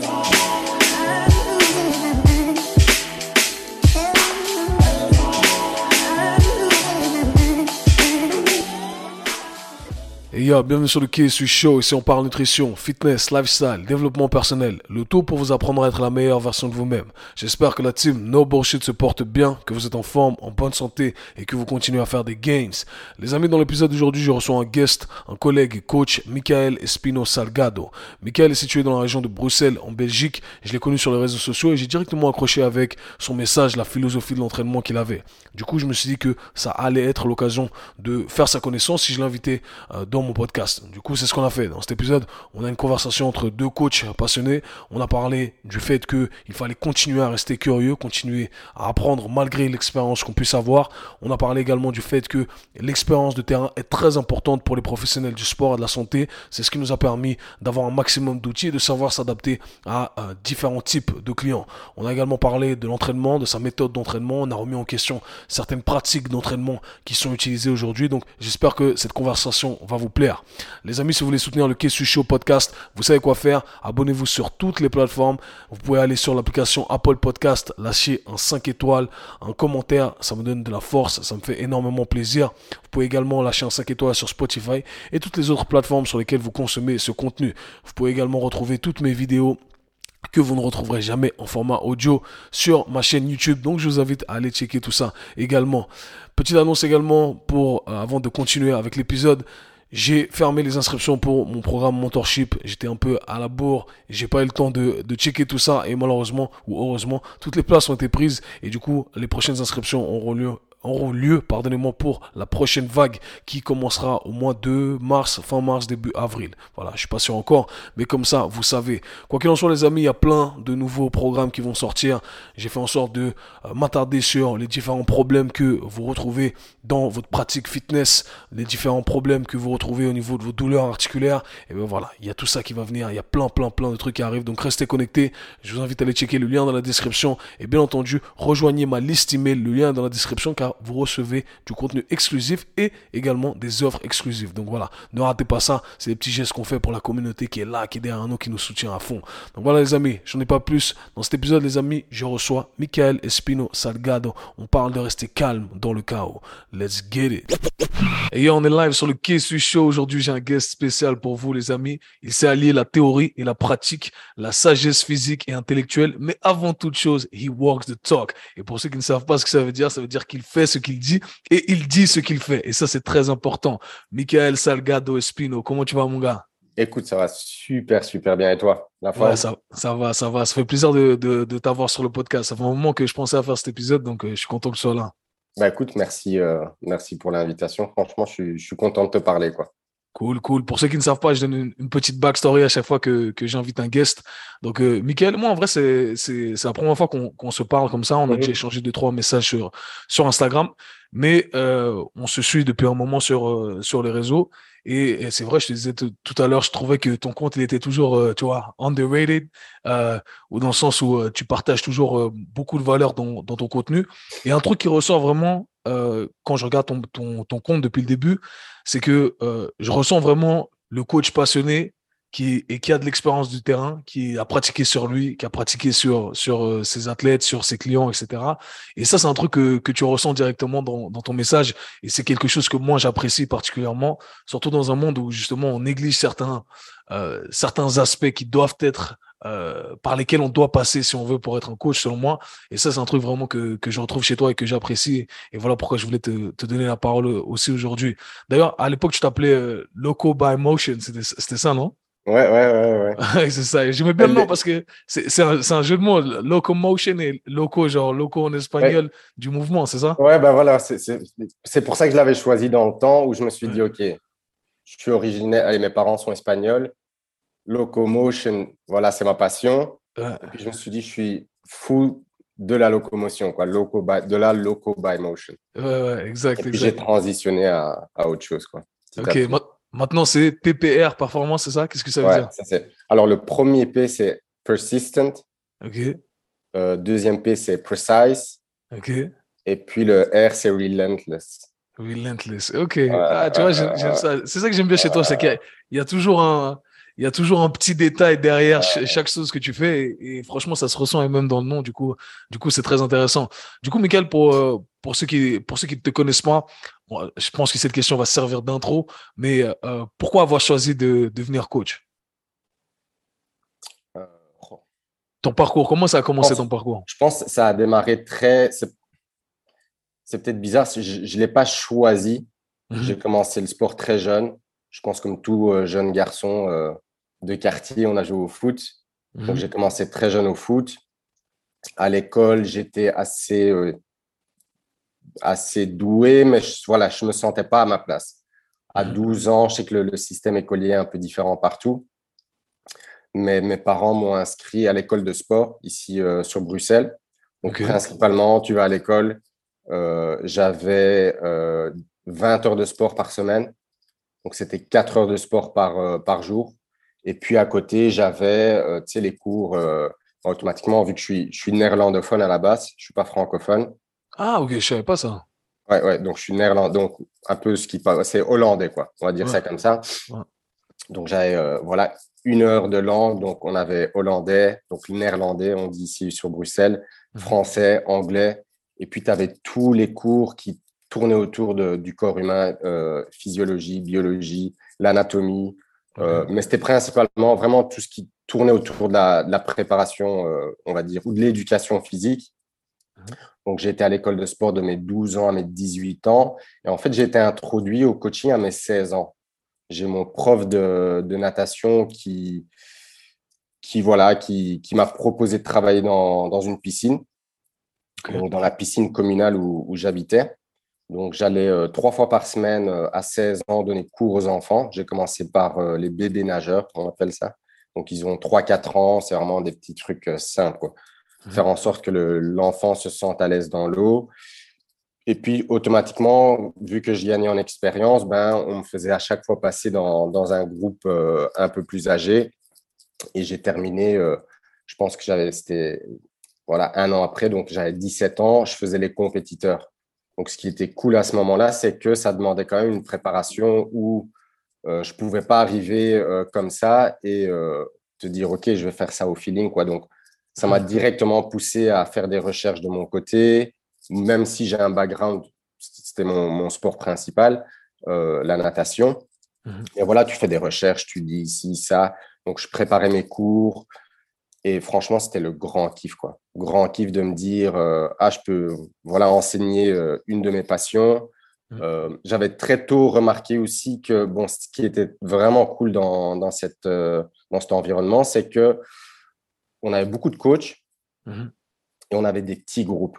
today. Bienvenue sur le KSU Show. Ici, on parle nutrition, fitness, lifestyle, développement personnel. Le tout pour vous apprendre à être la meilleure version de vous-même. J'espère que la team No Bullshit se porte bien, que vous êtes en forme, en bonne santé et que vous continuez à faire des gains. Les amis, dans l'épisode d'aujourd'hui, je reçois un guest, un collègue et coach, Michael Espino Salgado. Michael est situé dans la région de Bruxelles, en Belgique. Je l'ai connu sur les réseaux sociaux et j'ai directement accroché avec son message, la philosophie de l'entraînement qu'il avait. Du coup, je me suis dit que ça allait être l'occasion de faire sa connaissance si je l'invitais euh, dans mon podcast. Du coup, c'est ce qu'on a fait. Dans cet épisode, on a une conversation entre deux coachs passionnés. On a parlé du fait que il fallait continuer à rester curieux, continuer à apprendre malgré l'expérience qu'on puisse avoir. On a parlé également du fait que l'expérience de terrain est très importante pour les professionnels du sport et de la santé. C'est ce qui nous a permis d'avoir un maximum d'outils et de savoir s'adapter à euh, différents types de clients. On a également parlé de l'entraînement, de sa méthode d'entraînement. On a remis en question certaines pratiques d'entraînement qui sont utilisées aujourd'hui. Donc, j'espère que cette conversation va vous plaire les amis, si vous voulez soutenir le Kessu Show podcast, vous savez quoi faire. Abonnez-vous sur toutes les plateformes. Vous pouvez aller sur l'application Apple Podcast, lâcher un 5 étoiles, un commentaire. Ça me donne de la force. Ça me fait énormément plaisir. Vous pouvez également lâcher un 5 étoiles sur Spotify et toutes les autres plateformes sur lesquelles vous consommez ce contenu. Vous pouvez également retrouver toutes mes vidéos que vous ne retrouverez jamais en format audio sur ma chaîne YouTube. Donc je vous invite à aller checker tout ça également. Petite annonce également pour euh, avant de continuer avec l'épisode. J'ai fermé les inscriptions pour mon programme mentorship. J'étais un peu à la bourre. J'ai pas eu le temps de, checker tout ça. Et malheureusement, ou heureusement, toutes les places ont été prises. Et du coup, les prochaines inscriptions auront lieu auront lieu, pardonnez-moi, pour la prochaine vague qui commencera au mois de mars, fin mars, début avril. Voilà, je suis pas sûr encore, mais comme ça, vous savez. Quoi qu'il en soit, les amis, il y a plein de nouveaux programmes qui vont sortir. J'ai fait en sorte de euh, m'attarder sur les différents problèmes que vous retrouvez dans votre pratique fitness, les différents problèmes que vous retrouvez au niveau de vos douleurs articulaires. Et bien voilà, il y a tout ça qui va venir. Il y a plein, plein, plein de trucs qui arrivent. Donc restez connectés. Je vous invite à aller checker le lien dans la description. Et bien entendu, rejoignez ma liste email. Le lien est dans la description car vous recevez du contenu exclusif et également des offres exclusives. Donc voilà, ne ratez pas ça. C'est des petits gestes qu'on fait pour la communauté qui est là, qui est derrière nous, qui nous soutient à fond. Donc voilà les amis, j'en ai pas plus. Dans cet épisode les amis, je reçois Michael Espino Salgado. On parle de rester calme dans le chaos. Let's get it. Et on est live sur le KSU Show. Aujourd'hui, j'ai un guest spécial pour vous les amis. Il s'est allié la théorie et la pratique, la sagesse physique et intellectuelle. Mais avant toute chose, he walks the talk. Et pour ceux qui ne savent pas ce que ça veut dire, ça veut dire qu'il fait ce qu'il dit et il dit ce qu'il fait. Et ça, c'est très important. Michael Salgado Espino, comment tu vas, mon gars? Écoute, ça va super, super bien. Et toi? La ça, ça, va, ça va. Ça fait plaisir de, de, t'avoir sur le podcast. Ça fait un moment que je pensais à faire cet épisode, donc euh, je suis content que tu sois là. Bah écoute, merci, euh, merci pour l'invitation. Franchement, je suis, je suis content de te parler. quoi. Cool, cool. Pour ceux qui ne savent pas, je donne une, petite backstory à chaque fois que, que j'invite un guest. Donc, euh, Michael, moi, en vrai, c'est, la première fois qu'on, qu'on se parle comme ça. On a mhm. déjà échangé deux, trois messages sur, sur Instagram. Mais euh, on se suit depuis un moment sur, euh, sur les réseaux. Et, c'est vrai, je te disais tout à l'heure, je trouvais que ton compte, il était toujours, euh, tu vois, underrated, ou dans le sens où tu partages toujours beaucoup de valeur dans, dans, ton contenu. Et un truc qui ressort vraiment quand je regarde ton, ton, ton, compte depuis le début, c'est que je ressens vraiment le coach passionné qui, et qui a de l'expérience du terrain, qui a pratiqué sur lui, qui a pratiqué sur, sur euh, ses athlètes, sur ses clients, etc. Et ça, c'est un truc que, que tu ressens directement dans, dans ton message. Et c'est quelque chose que moi, j'apprécie particulièrement, surtout dans un monde où justement on néglige certains, euh, certains aspects qui doivent être euh, par lesquels on doit passer si on veut pour être un coach, selon moi. Et ça, c'est un truc vraiment que, que je retrouve chez toi et que j'apprécie. Et voilà pourquoi je voulais te, te donner la parole aussi aujourd'hui. D'ailleurs, à l'époque, tu t'appelais euh, Loco by Motion. C'était ça, non? Ouais, ouais, ouais, ouais. c'est ça. J'aimais bien le nom parce que c'est un, un, jeu de mots. Locomotion et loco, genre loco en espagnol, du mouvement, c'est ça? Ouais, ben voilà. C'est pour ça que je l'avais choisi dans le temps où je me suis dit, OK, je suis originaire, allez, mes parents sont espagnols. Locomotion, voilà, c'est ma passion. Et puis je me suis dit, je suis fou de la locomotion, quoi, loco by, de la loco by motion. Ouais, ouais, exact. Et puis j'ai transitionné à, à, autre chose, quoi. Ok, Maintenant, c'est PPR, performance, c'est ça? Qu'est-ce que ça veut dire? ça, Alors, le premier P, c'est persistent. OK. Euh, deuxième P, c'est precise. OK. Et puis le R, c'est relentless. Relentless. OK. ah, tu vois, c'est ça que j'aime bien chez toi, c'est qu'il y, a toujours un. Il y a toujours un petit détail derrière chaque chose que tu fais. Et, franchement, ça se ressent et même dans le nom. Du coup, du coup, c'est très intéressant. Du coup, Michael, pour, euh, pour ceux qui, pour ceux qui ne te connaissent pas, je pense que cette question va servir d'intro. Mais euh, pourquoi avoir choisi de devenir coach? Euh, ton parcours, comment ça a commencé ton parcours? Je pense que ça a démarré très. C'est peut-être bizarre, je ne l'ai pas choisi. Mmh J'ai commencé le sport très jeune. Je pense comme tout jeune garçon, de quartier, on a joué au foot. Donc, mhm. j'ai commencé très jeune au foot. À l'école, j'étais assez, euh, assez doué, mais je, voilà, je ne me sentais pas à ma place. À 12 mhm. ans, je sais que le, système écolier est un peu différent partout. Mais mes parents m'ont inscrit à l'école de sport ici euh, sur Bruxelles. Donc, principalement, tu vas à l'école. Euh, j'avais 20 heures de sport par semaine. Donc, c'était 4 heures de sport par, par jour. Et puis à côté, j'avais euh, les cours euh, automatiquement, vu que je suis, je suis néerlandophone à la base, je suis pas francophone. Ah, ok, je savais pas ça. Ouais, ouais, donc je suis néerlandais, donc un peu ce qui c'est hollandais, quoi. On va dire ça comme ça. Donc j'avais, euh, voilà, une heure de langue. Donc on avait hollandais, donc néerlandais, on dit ici sur Bruxelles, mhm. français, anglais. Et puis tu avais tous les cours qui tournaient autour de, du corps humain, physiologie, biologie, l'anatomie, euh, mais c'était principalement vraiment tout ce qui tournait autour de la, préparation, euh, on va dire, ou de l'éducation physique. Mhm. Donc, été à l'école de sport de mes 12 ans à mes 18 ans. Et en fait, j'ai été introduit au coaching à mes 16 ans. J'ai mon prof de, natation qui, qui, voilà, qui, qui m'a proposé de travailler dans, dans une piscine, donc dans la piscine communale où, où j'habitais. Donc, j'allais euh, trois fois par semaine euh, à 16 ans donner cours aux enfants. J'ai commencé par euh, les bébés nageurs, on appelle ça. Donc, ils ont 3-4 ans. C'est vraiment des petits trucs simples. Mmh. Faire en sorte que l'enfant se sente à l'aise dans l'eau. Et puis, automatiquement, vu que je gagnais en expérience, ben, on me faisait à chaque fois passer dans, dans un groupe un peu plus âgé. Et j'ai terminé, je pense que j'avais, c'était voilà, un an après, donc j'avais 17 ans, je faisais les compétiteurs. Donc, ce qui était cool à ce moment-là, c'est que ça demandait quand même une préparation où euh, je ne pouvais pas arriver euh, comme ça et euh, te dire, OK, je vais faire ça au feeling. Quoi. Donc, ça m'a directement poussé à faire des recherches de mon côté, même si j'ai un background, c'était mon, mon, sport principal, la natation. Mhm. Et voilà, tu fais des recherches, tu dis ici, ça. Donc, je préparais mes cours, et franchement, c'était le grand kiff, quoi. Grand kiff de me dire, euh, ah, je peux voilà, enseigner euh, une de mes passions. Mmh. Euh, j'avais très tôt remarqué aussi que bon, ce qui était vraiment cool dans, dans, cette, dans cet environnement, c'est que on avait beaucoup de coachs mmh. et on avait des petits groupes.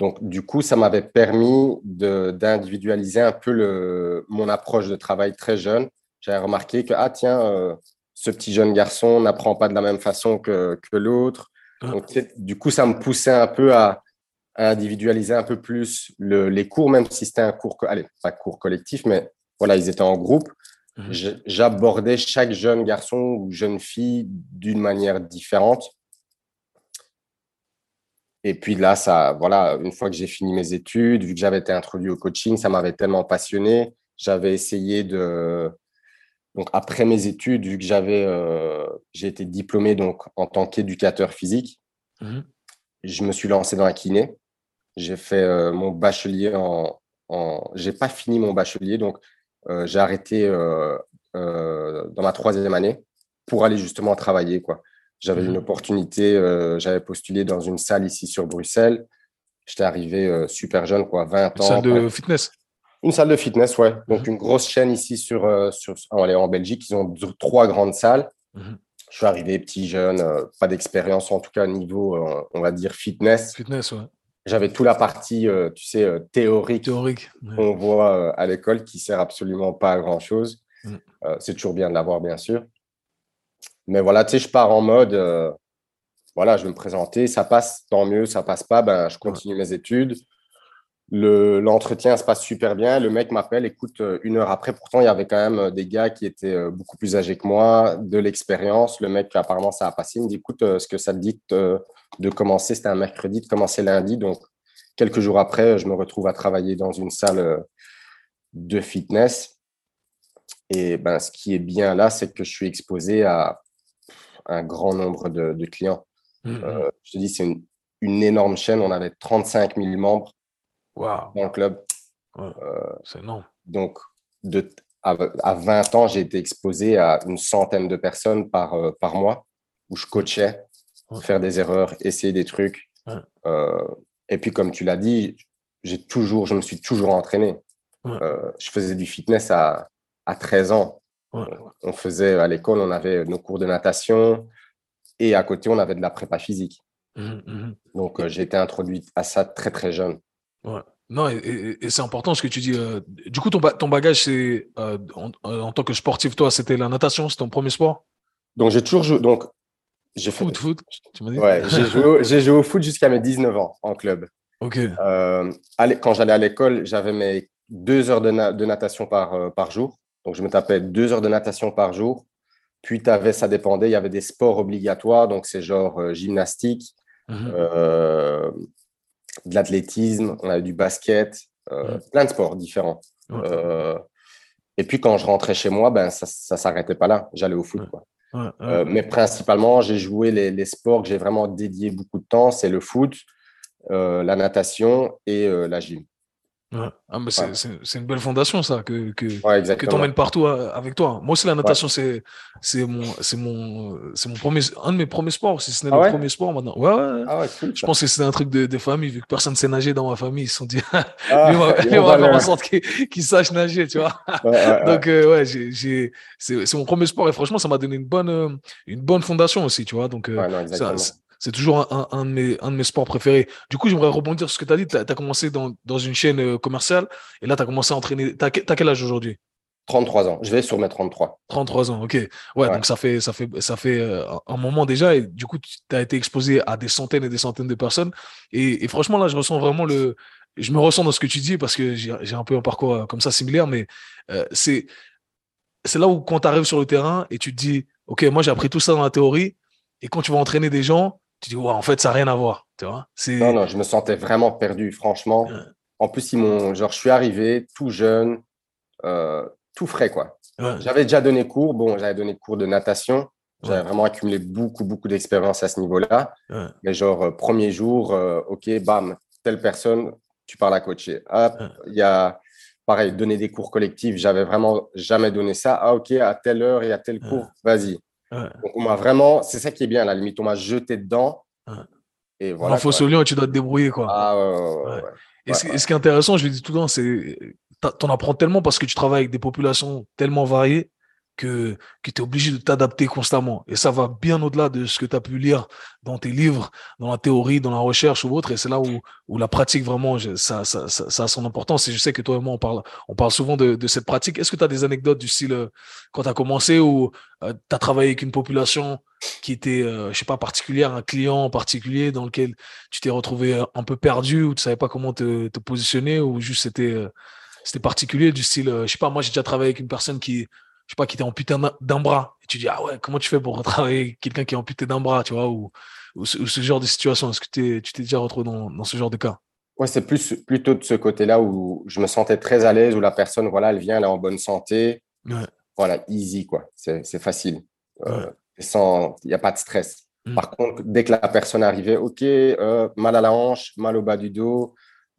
Donc, du coup, ça m'avait permis d'individualiser un peu le, mon approche de travail très jeune. J'avais remarqué que, ah, tiens, ce petit jeune garçon n'apprend pas de la même façon que, que l'autre. Ah. du coup, ça me poussait un peu à, individualiser un peu plus le, les cours, même si c'était un cours, allez, pas cours collectif, mais voilà, ils étaient en groupe. Mhm. J'abordais chaque jeune garçon ou jeune fille d'une manière différente. Et puis là, ça, voilà, une fois que j'ai fini mes études, vu que j'avais été introduit au coaching, ça m'avait tellement passionné. J'avais essayé de, donc après mes études, vu que j'avais, euh, j'ai été diplômé donc en tant qu'éducateur physique, mhm. je me suis lancé dans la kiné. J'ai fait euh, mon bachelier en, en j'ai pas fini mon bachelier, donc euh, j'ai arrêté dans ma troisième année pour aller justement travailler quoi. J'avais une mhm. opportunité, j'avais postulé dans une salle ici sur Bruxelles. J'étais arrivé super jeune, quoi, 20 ans. Salle de fitness une salle de fitness, ouais. Donc, mhm. une grosse chaîne ici sur, euh, sur en Belgique. Ils ont trois grandes salles. Mhm. Je suis arrivé petit, jeune, euh, pas d'expérience, en tout cas, au niveau, euh, on va dire, fitness. Fitness, ouais. J'avais toute la partie, tu sais, théorique, théorique qu'on voit à l'école qui sert absolument pas à grand-chose. Mhm. C'est toujours bien de l'avoir, bien sûr. Mais voilà, tu sais, je pars en mode, voilà, je vais me présenter, ça passe, tant mieux, ça passe pas, ben, je continue mes études L'entretien se passe super bien. Le mec m'appelle, écoute, euh, une heure après, pourtant, il y avait quand même euh, des gars qui étaient euh, beaucoup plus âgés que moi, de l'expérience. Le mec, apparemment, ça a passé. Il me dit, écoute, ce que ça te dit de commencer, c'était un mercredi, de commencer lundi. Donc, quelques jours après, je me retrouve à travailler dans une salle de fitness. Et ben, ce qui est bien là, c'est que je suis exposé à un grand nombre de, clients. Mmh, je te dis, c'est une, une, énorme chaîne. On avait 35 000 membres dans le club. c'est énorme. Donc, de, à, 20 ans, j'ai été exposé à une centaine de personnes par, par mois où je coachais, faire des erreurs, essayer des trucs. et puis, comme tu l'as dit, j'ai toujours, je me suis toujours entraîné. Euh, je faisais du fitness à, à 13 ans. On faisait à l'école, on avait nos cours de natation et à côté, on avait de la prépa physique. Mmh, mmh. Donc, euh, j'ai été introduit à ça très, très jeune. Non, et, c'est important ce que tu dis. Euh, du coup, ton, ton bagage, c'est en, tant que sportif, toi, c'était la natation, c'est ton premier sport? Donc, j'ai toujours joué. Donc, j'ai foot, fait... foot, tu m'as dit? Ouais, j'ai joué, joué, au foot jusqu'à mes 19 ans en club. Ok. quand j'allais à l'école, j'avais mes deux heures de, natation par, euh, par jour. Donc, je me tapais deux heures de natation par jour. Puis, avais, ça dépendait, il y avait des sports obligatoires. Donc, c'est genre euh, gymnastique, mhm. euh, de l'athlétisme, on avait du basket, mhm. plein de sports différents. et puis, quand je rentrais chez moi, ben, ça ne s'arrêtait pas là. J'allais au foot. mais principalement, j'ai joué les, les sports que j'ai vraiment dédié beaucoup de temps. C'est le foot, la natation et la gym. Ah, c'est une belle fondation, ça, que, que, que tu emmènes partout euh, avec toi. Moi aussi, la natation, c'est mon, mon, mon premier, un de mes premiers sports, si ce n'est ah le premier sport maintenant. Ouais, ouais. Ah je pense que c'est un truc de, de, famille, vu que personne ne sait nager dans ma famille. Ils se sont dit, ah, lui, on va, faire en sorte qu'il sache nager, tu vois. Donc, euh, ouais, c'est mon premier sport et franchement, ça m'a donné une bonne, euh, une bonne fondation aussi, tu vois. Donc, ça, c'est toujours un, un, de mes, un de mes sports préférés. Du coup, j'aimerais rebondir sur ce que tu as dit. Tu as, commencé dans, dans, une chaîne euh, commerciale et là, tu as commencé à entraîner. Tu as, quel âge aujourd'hui? 33 ans. Je vais sur mes 33. 33 ans, ok. Ouais, donc ça fait, ça fait, ça fait euh, un moment déjà. Et du coup, tu as été exposé à des centaines et des centaines de personnes. Et, et, franchement, là, je ressens vraiment le. Je me ressens dans ce que tu dis parce que j'ai un peu un parcours euh, comme ça similaire, mais c'est c'est là où quand tu arrives sur le terrain et tu te dis, OK, moi j'ai appris tout ça dans la théorie, et quand tu vas entraîner des gens, tu dis, ouais, en fait, ça n'a rien à voir. Tu vois non, non, je me sentais vraiment perdu, franchement. En plus, ils m'ont, genre, je suis arrivé tout jeune, euh, tout frais, quoi. J'avais déjà donné cours. Bon, j'avais donné cours de natation. J'avais vraiment accumulé beaucoup, beaucoup d'expérience à ce niveau-là. Mais genre, euh, premier jour, euh, OK, bam, telle personne, tu parles à coacher. il y a, pareil, donner des cours collectifs. J'avais vraiment jamais donné ça. Ah, OK, à telle heure et à tel cours, vas-y. Donc, on m'a vraiment, c'est ça qui est bien, à la limite, on m'a jeté dedans. Et voilà. Il faut se et tu dois te débrouiller. Quoi. Ah, et, ce qui est intéressant, je le dis tout le temps, c'est en apprends tellement parce que tu travailles avec des populations tellement variées que, que tu es obligé de t'adapter constamment. Et ça va bien au-delà de ce que tu as pu lire dans tes livres, dans la théorie, dans la recherche ou autre. Et c'est là où, où la pratique, vraiment, ça, ça, ça, a son importance. Et je sais que toi et moi, on parle, on parle souvent de, de cette pratique. Est-ce que tu as des anecdotes du style, euh, quand tu as commencé, ou euh, tu as travaillé avec une population qui était, euh, je sais pas, particulière, un client en particulier dans lequel tu t'es retrouvé un peu perdu ou tu savais pas comment te, te positionner ou juste c'était c'était particulier du style, je sais pas, moi j'ai déjà travaillé avec une personne qui je sais pas, qui était amputé d'un bras. Et tu dis, ah ouais, comment tu fais pour travailler quelqu'un qui est amputé d'un bras, tu vois, ou, ou, ce, genre de situation? Est-ce que tu t'es déjà retrouvé dans, dans, ce genre de cas? Ouais, c'est plus plutôt de ce côté-là où je me sentais très à l'aise, où la personne, voilà, elle vient, elle est en bonne santé. Voilà, easy, quoi. C'est facile. Euh, il n'y a pas de stress. Mmh. Par contre, dès que la personne arrivait, OK, euh, mal à la hanche, mal au bas du dos,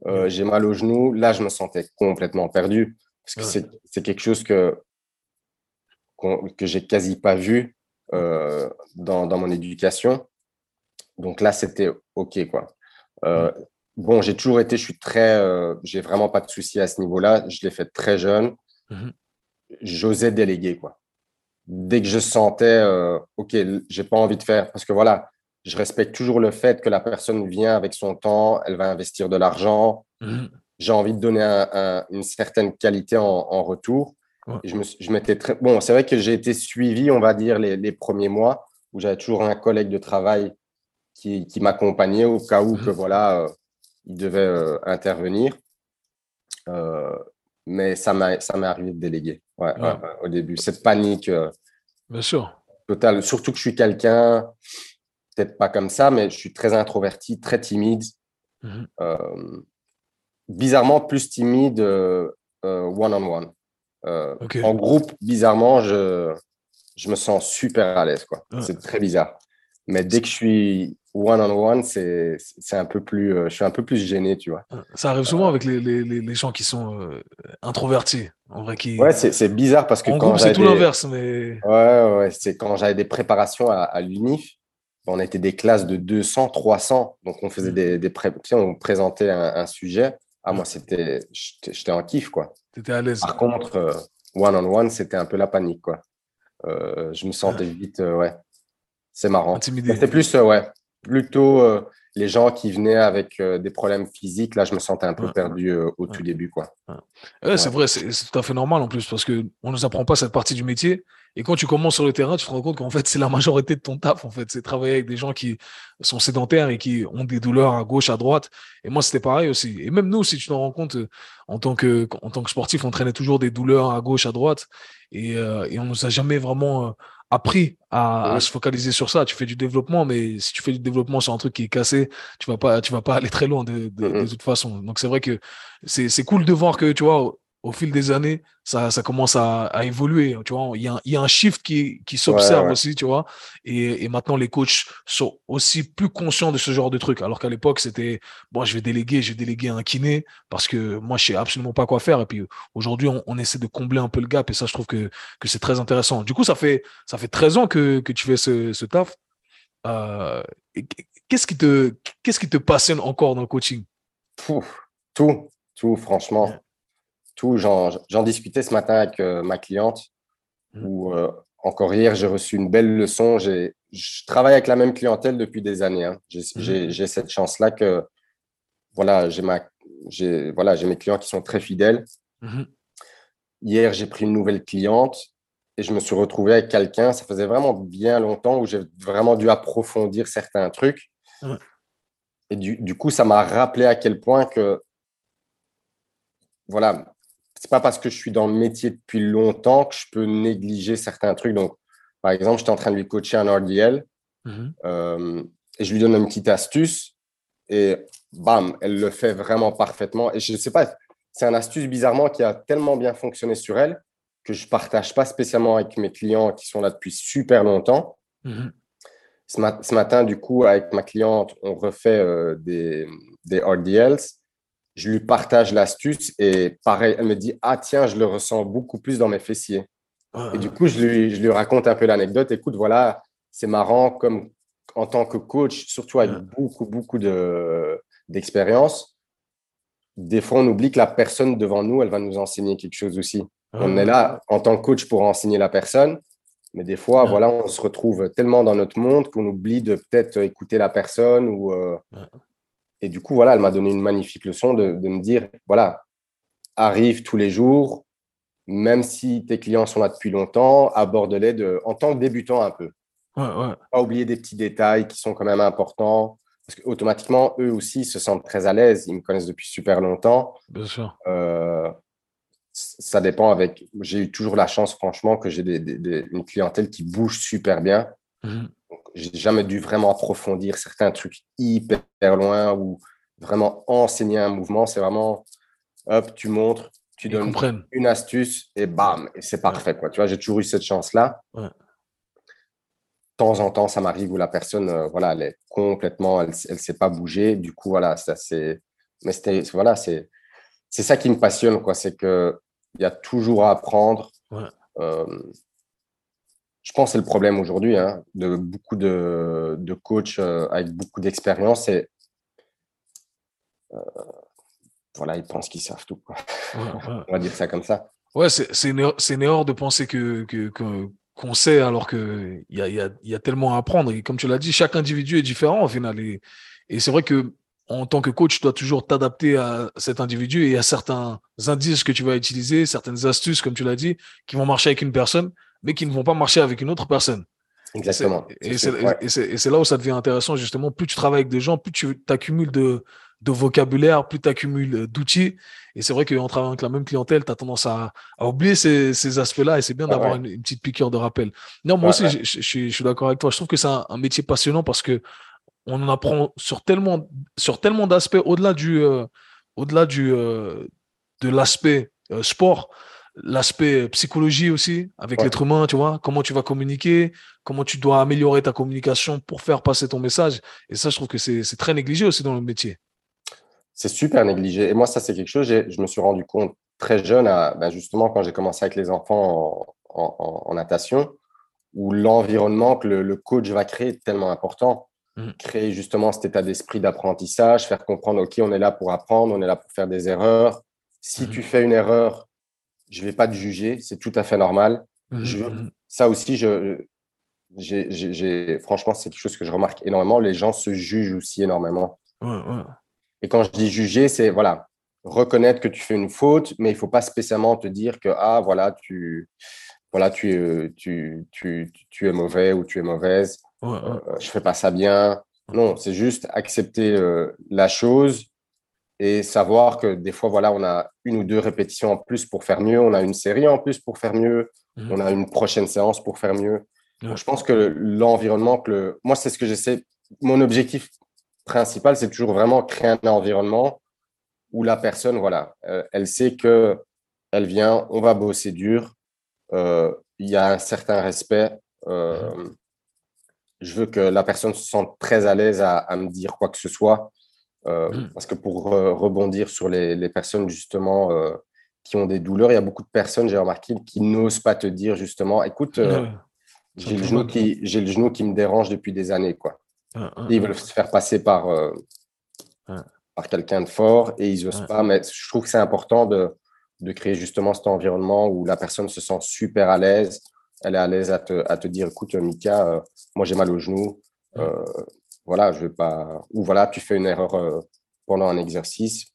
euh, mmh. j'ai mal au genou, là, je me sentais complètement perdu. Parce que c'est quelque chose que que j'ai quasi pas vu euh, dans, dans, mon éducation. Donc là, c'était OK. Quoi. Euh, bon, j'ai toujours été, je suis très, euh, j'ai vraiment pas de soucis à ce niveau-là. Je l'ai fait très jeune. Mhm. J'osais déléguer. Quoi. Dès que je sentais, OK, j'ai pas envie de faire, parce que voilà, je respecte toujours le fait que la personne vient avec son temps, elle va investir de l'argent. Mhm. J'ai envie de donner une certaine qualité en, en retour. Je, me, je m'étais très. Bon, c'est vrai que j'ai été suivi, on va dire, les, les premiers mois, où j'avais toujours un collègue de travail qui, qui m'accompagnait au cas où que voilà, euh, il devait euh, intervenir. Euh, mais ça m'est ça m'est arrivé de déléguer ouais, au début. Cette panique. Bien sûr. Totale. Surtout que je suis quelqu'un, peut-être pas comme ça, mais je suis très introverti, très timide. Mhm. bizarrement, plus timide one-on-one. En groupe, bizarrement, je, je me sens super à l'aise. quoi. C'est très bizarre. Mais dès que je suis one-on-one, c'est un peu plus, je suis un peu plus gêné, tu vois. Ça arrive souvent avec les, les, les gens qui sont introvertis. En vrai, qui... Ouais, c'est bizarre parce que en quand c'est tout l'inverse. Mais... Ouais, ouais, c'est quand j'avais des préparations à, à l'UNIF, on était des classes de 200, 300. Donc, on faisait mm. des, des pré... on présentait un, sujet. Ah, moi, c'était, j'étais en kiff, quoi. T'étais à l'aise. Par contre, euh, one-on-one, c'était un peu la panique, quoi. Euh, je me sentais vite, euh, ouais. C'est marrant. C'était plus, ouais, plutôt les gens qui venaient avec des problèmes physiques. Là, je me sentais un peu perdu au tout début, quoi. c'est vrai, c'est tout à fait normal en plus parce qu'on ne nous apprend pas cette partie du métier. Et quand tu commences sur le terrain, tu te rends compte qu'en fait, c'est la majorité de ton taf. En fait, c'est travailler avec des gens qui sont sédentaires et qui ont des douleurs à gauche, à droite. Et moi, c'était pareil aussi. Et même nous, si tu te rends compte, en tant que, en tant que sportif, on traînait toujours des douleurs à gauche, à droite. Et, euh, et on nous a jamais vraiment euh, appris à, se focaliser sur ça. Tu fais du développement, mais si tu fais du développement sur un truc qui est cassé, tu vas pas, tu vas pas aller très loin de, de, de toute façon. Donc c'est vrai que c'est cool de voir que tu vois au fil des années, ça, ça commence à, à, évoluer. Tu vois, il y a, il y a un shift qui, qui s'observe aussi, tu vois. Et, et, maintenant, les coachs sont aussi plus conscients de ce genre de trucs. Alors qu'à l'époque, c'était bon, je vais déléguer, je vais déléguer un kiné parce que moi, je sais absolument pas quoi faire. Et puis aujourd'hui, on, on, essaie de combler un peu le gap. Et ça, je trouve que, que c'est très intéressant. Du coup, ça fait, ça fait 13 ans que, que tu fais ce, ce taf. Euh, qu'est-ce qui te, qu'est-ce qui te passionne encore dans le coaching? Tout, tout, tout, franchement J'en discutais ce matin avec euh, ma cliente, mmh. où euh, encore hier, j'ai reçu une belle leçon. Je travaille avec la même clientèle depuis des années. Hein. Mmh. J'ai cette chance-là que voilà, j'ai voilà, mes clients qui sont très fidèles. Mmh. Hier, j'ai pris une nouvelle cliente et je me suis retrouvé avec quelqu'un. Ça faisait vraiment bien longtemps où j'ai vraiment dû approfondir certains trucs. Et du, du, coup, ça m'a rappelé à quel point que, voilà, c'est pas parce que je suis dans le métier depuis longtemps que je peux négliger certains trucs. Donc, par exemple, j'étais en train de lui coacher un RDL mhm. euh, et je lui donne une petite astuce et bam, elle le fait vraiment parfaitement. Et je ne sais pas, c'est une astuce bizarrement qui a tellement bien fonctionné sur elle que je ne partage pas spécialement avec mes clients qui sont là depuis super longtemps. Mhm. Ce, matin, du coup, avec ma cliente, on refait euh, des, des RDLs je lui partage l'astuce et pareil, elle me dit Ah, tiens, je le ressens beaucoup plus dans mes fessiers. Et du coup, je lui, je lui raconte un peu l'anecdote. Écoute, voilà, c'est marrant, comme en tant que coach, surtout avec beaucoup, beaucoup d'expérience, des fois, on oublie que la personne devant nous, elle va nous enseigner quelque chose aussi. On est là en tant que coach pour enseigner la personne, mais des fois, voilà, on se retrouve tellement dans notre monde qu'on oublie de peut-être écouter la personne ou, euh, et du coup, voilà, elle m'a donné une magnifique leçon de, me dire, voilà, arrive tous les jours, même si tes clients sont là depuis longtemps, aborde-les de, en tant que débutant un peu. Pas oublier des petits détails qui sont quand même importants. Parce qu'automatiquement, eux aussi se sentent très à l'aise. Ils me connaissent depuis super longtemps. Bien sûr. Euh, ça dépend avec. J'ai eu toujours la chance, franchement, que j'ai une clientèle qui bouge super bien. Mmh j'ai jamais dû vraiment approfondir certains trucs hyper loin ou vraiment enseigner un mouvement. C'est vraiment, hop, tu montres, tu donnes une astuce et bam, et c'est parfait. Quoi. Tu vois, j'ai toujours eu cette chance-là. De temps en temps, ça m'arrive où la personne, euh, voilà, elle est complètement, elle ne sait pas bouger. Du coup, voilà, ça c'est. Mais c'était, voilà, c'est, c'est ça qui me passionne, quoi. C'est qu'il y a toujours à apprendre. Euh, je pense que c'est le problème aujourd'hui hein, de beaucoup de, de coachs euh, avec beaucoup d'expérience. Et euh, voilà, ils pensent qu'ils savent tout. On va dire ça comme ça. Ouais, c'est erreur de penser que, qu'on sait alors qu'il y a, y, a, y a tellement à apprendre. Et comme tu l'as dit, chaque individu est différent au final. Et, et c'est vrai que en tant que coach, tu dois toujours t'adapter à cet individu et à certains indices que tu vas utiliser, certaines astuces, comme tu l'as dit, qui vont marcher avec une personne mais qui ne vont pas marcher avec une autre personne. Exactement. Et c'est là où ça devient intéressant, justement. Plus tu travailles avec des gens, plus tu accumules de, de vocabulaire, plus tu accumules d'outils. Et c'est vrai qu'en travaillant avec la même clientèle, tu as tendance à, à oublier ces, ces aspects-là et c'est bien ah d'avoir une, petite piqûre de rappel. Non, moi aussi, je, je, suis d'accord avec toi. Je trouve que c'est un, métier passionnant parce que on en apprend sur tellement, sur tellement d'aspects au-delà du, euh, au-delà du, euh, de l'aspect euh, sport l'aspect psychologie aussi, avec l'être humain, tu vois, comment tu vas communiquer, comment tu dois améliorer ta communication pour faire passer ton message. Et ça, je trouve que c'est très négligé aussi dans le métier. C'est super négligé. Et moi, ça, c'est quelque chose, je me suis rendu compte très jeune, à, ben, justement, quand j'ai commencé avec les enfants en, natation, où l'environnement que le, coach va créer est tellement important. Mmh. Créer justement cet état d'esprit d'apprentissage, faire comprendre, OK, on est là pour apprendre, on est là pour faire des erreurs. Si mmh. tu fais une erreur, je ne vais pas te juger, c'est tout à fait normal. Mmh, je, ça aussi, je, franchement, c'est quelque chose que je remarque énormément. Les gens se jugent aussi énormément. Et quand je dis juger, c'est voilà, reconnaître que tu fais une faute, mais il ne faut pas spécialement te dire que ah voilà, tu, voilà, tu, tu, tu, tu es mauvais ou tu es mauvaise, ouais, euh, je fais pas ça bien. Non, c'est juste accepter euh, la chose et savoir que des fois, voilà, on a une ou deux répétitions en plus pour faire mieux, on a une série en plus pour faire mieux, mhm. on a une prochaine séance pour faire mieux. je pense que l'environnement, que le... moi, c'est ce que j'essaie. Mon objectif principal, c'est toujours vraiment créer un environnement où la personne, voilà, euh, elle sait que elle vient, on va bosser dur, euh, il y a un certain respect. Euh, je veux que la personne se sente très à l'aise à, me dire quoi que ce soit. Euh, mm. Parce que pour rebondir sur les, personnes justement qui ont des douleurs, il y a beaucoup de personnes, j'ai remarqué, qui n'osent pas te dire justement, écoute, j'ai le, genou qui, le genou qui me dérange depuis des années. Quoi. Ils veulent se faire passer par, par quelqu'un de fort et ils n'osent pas. Mais je trouve que c'est important de, de créer justement cet environnement où la personne se sent super à l'aise. Elle est à l'aise à te, à te dire, écoute, Mika, euh, moi j'ai mal au genou. Euh, voilà, je vais pas. Ou voilà, tu fais une erreur euh, pendant un exercice.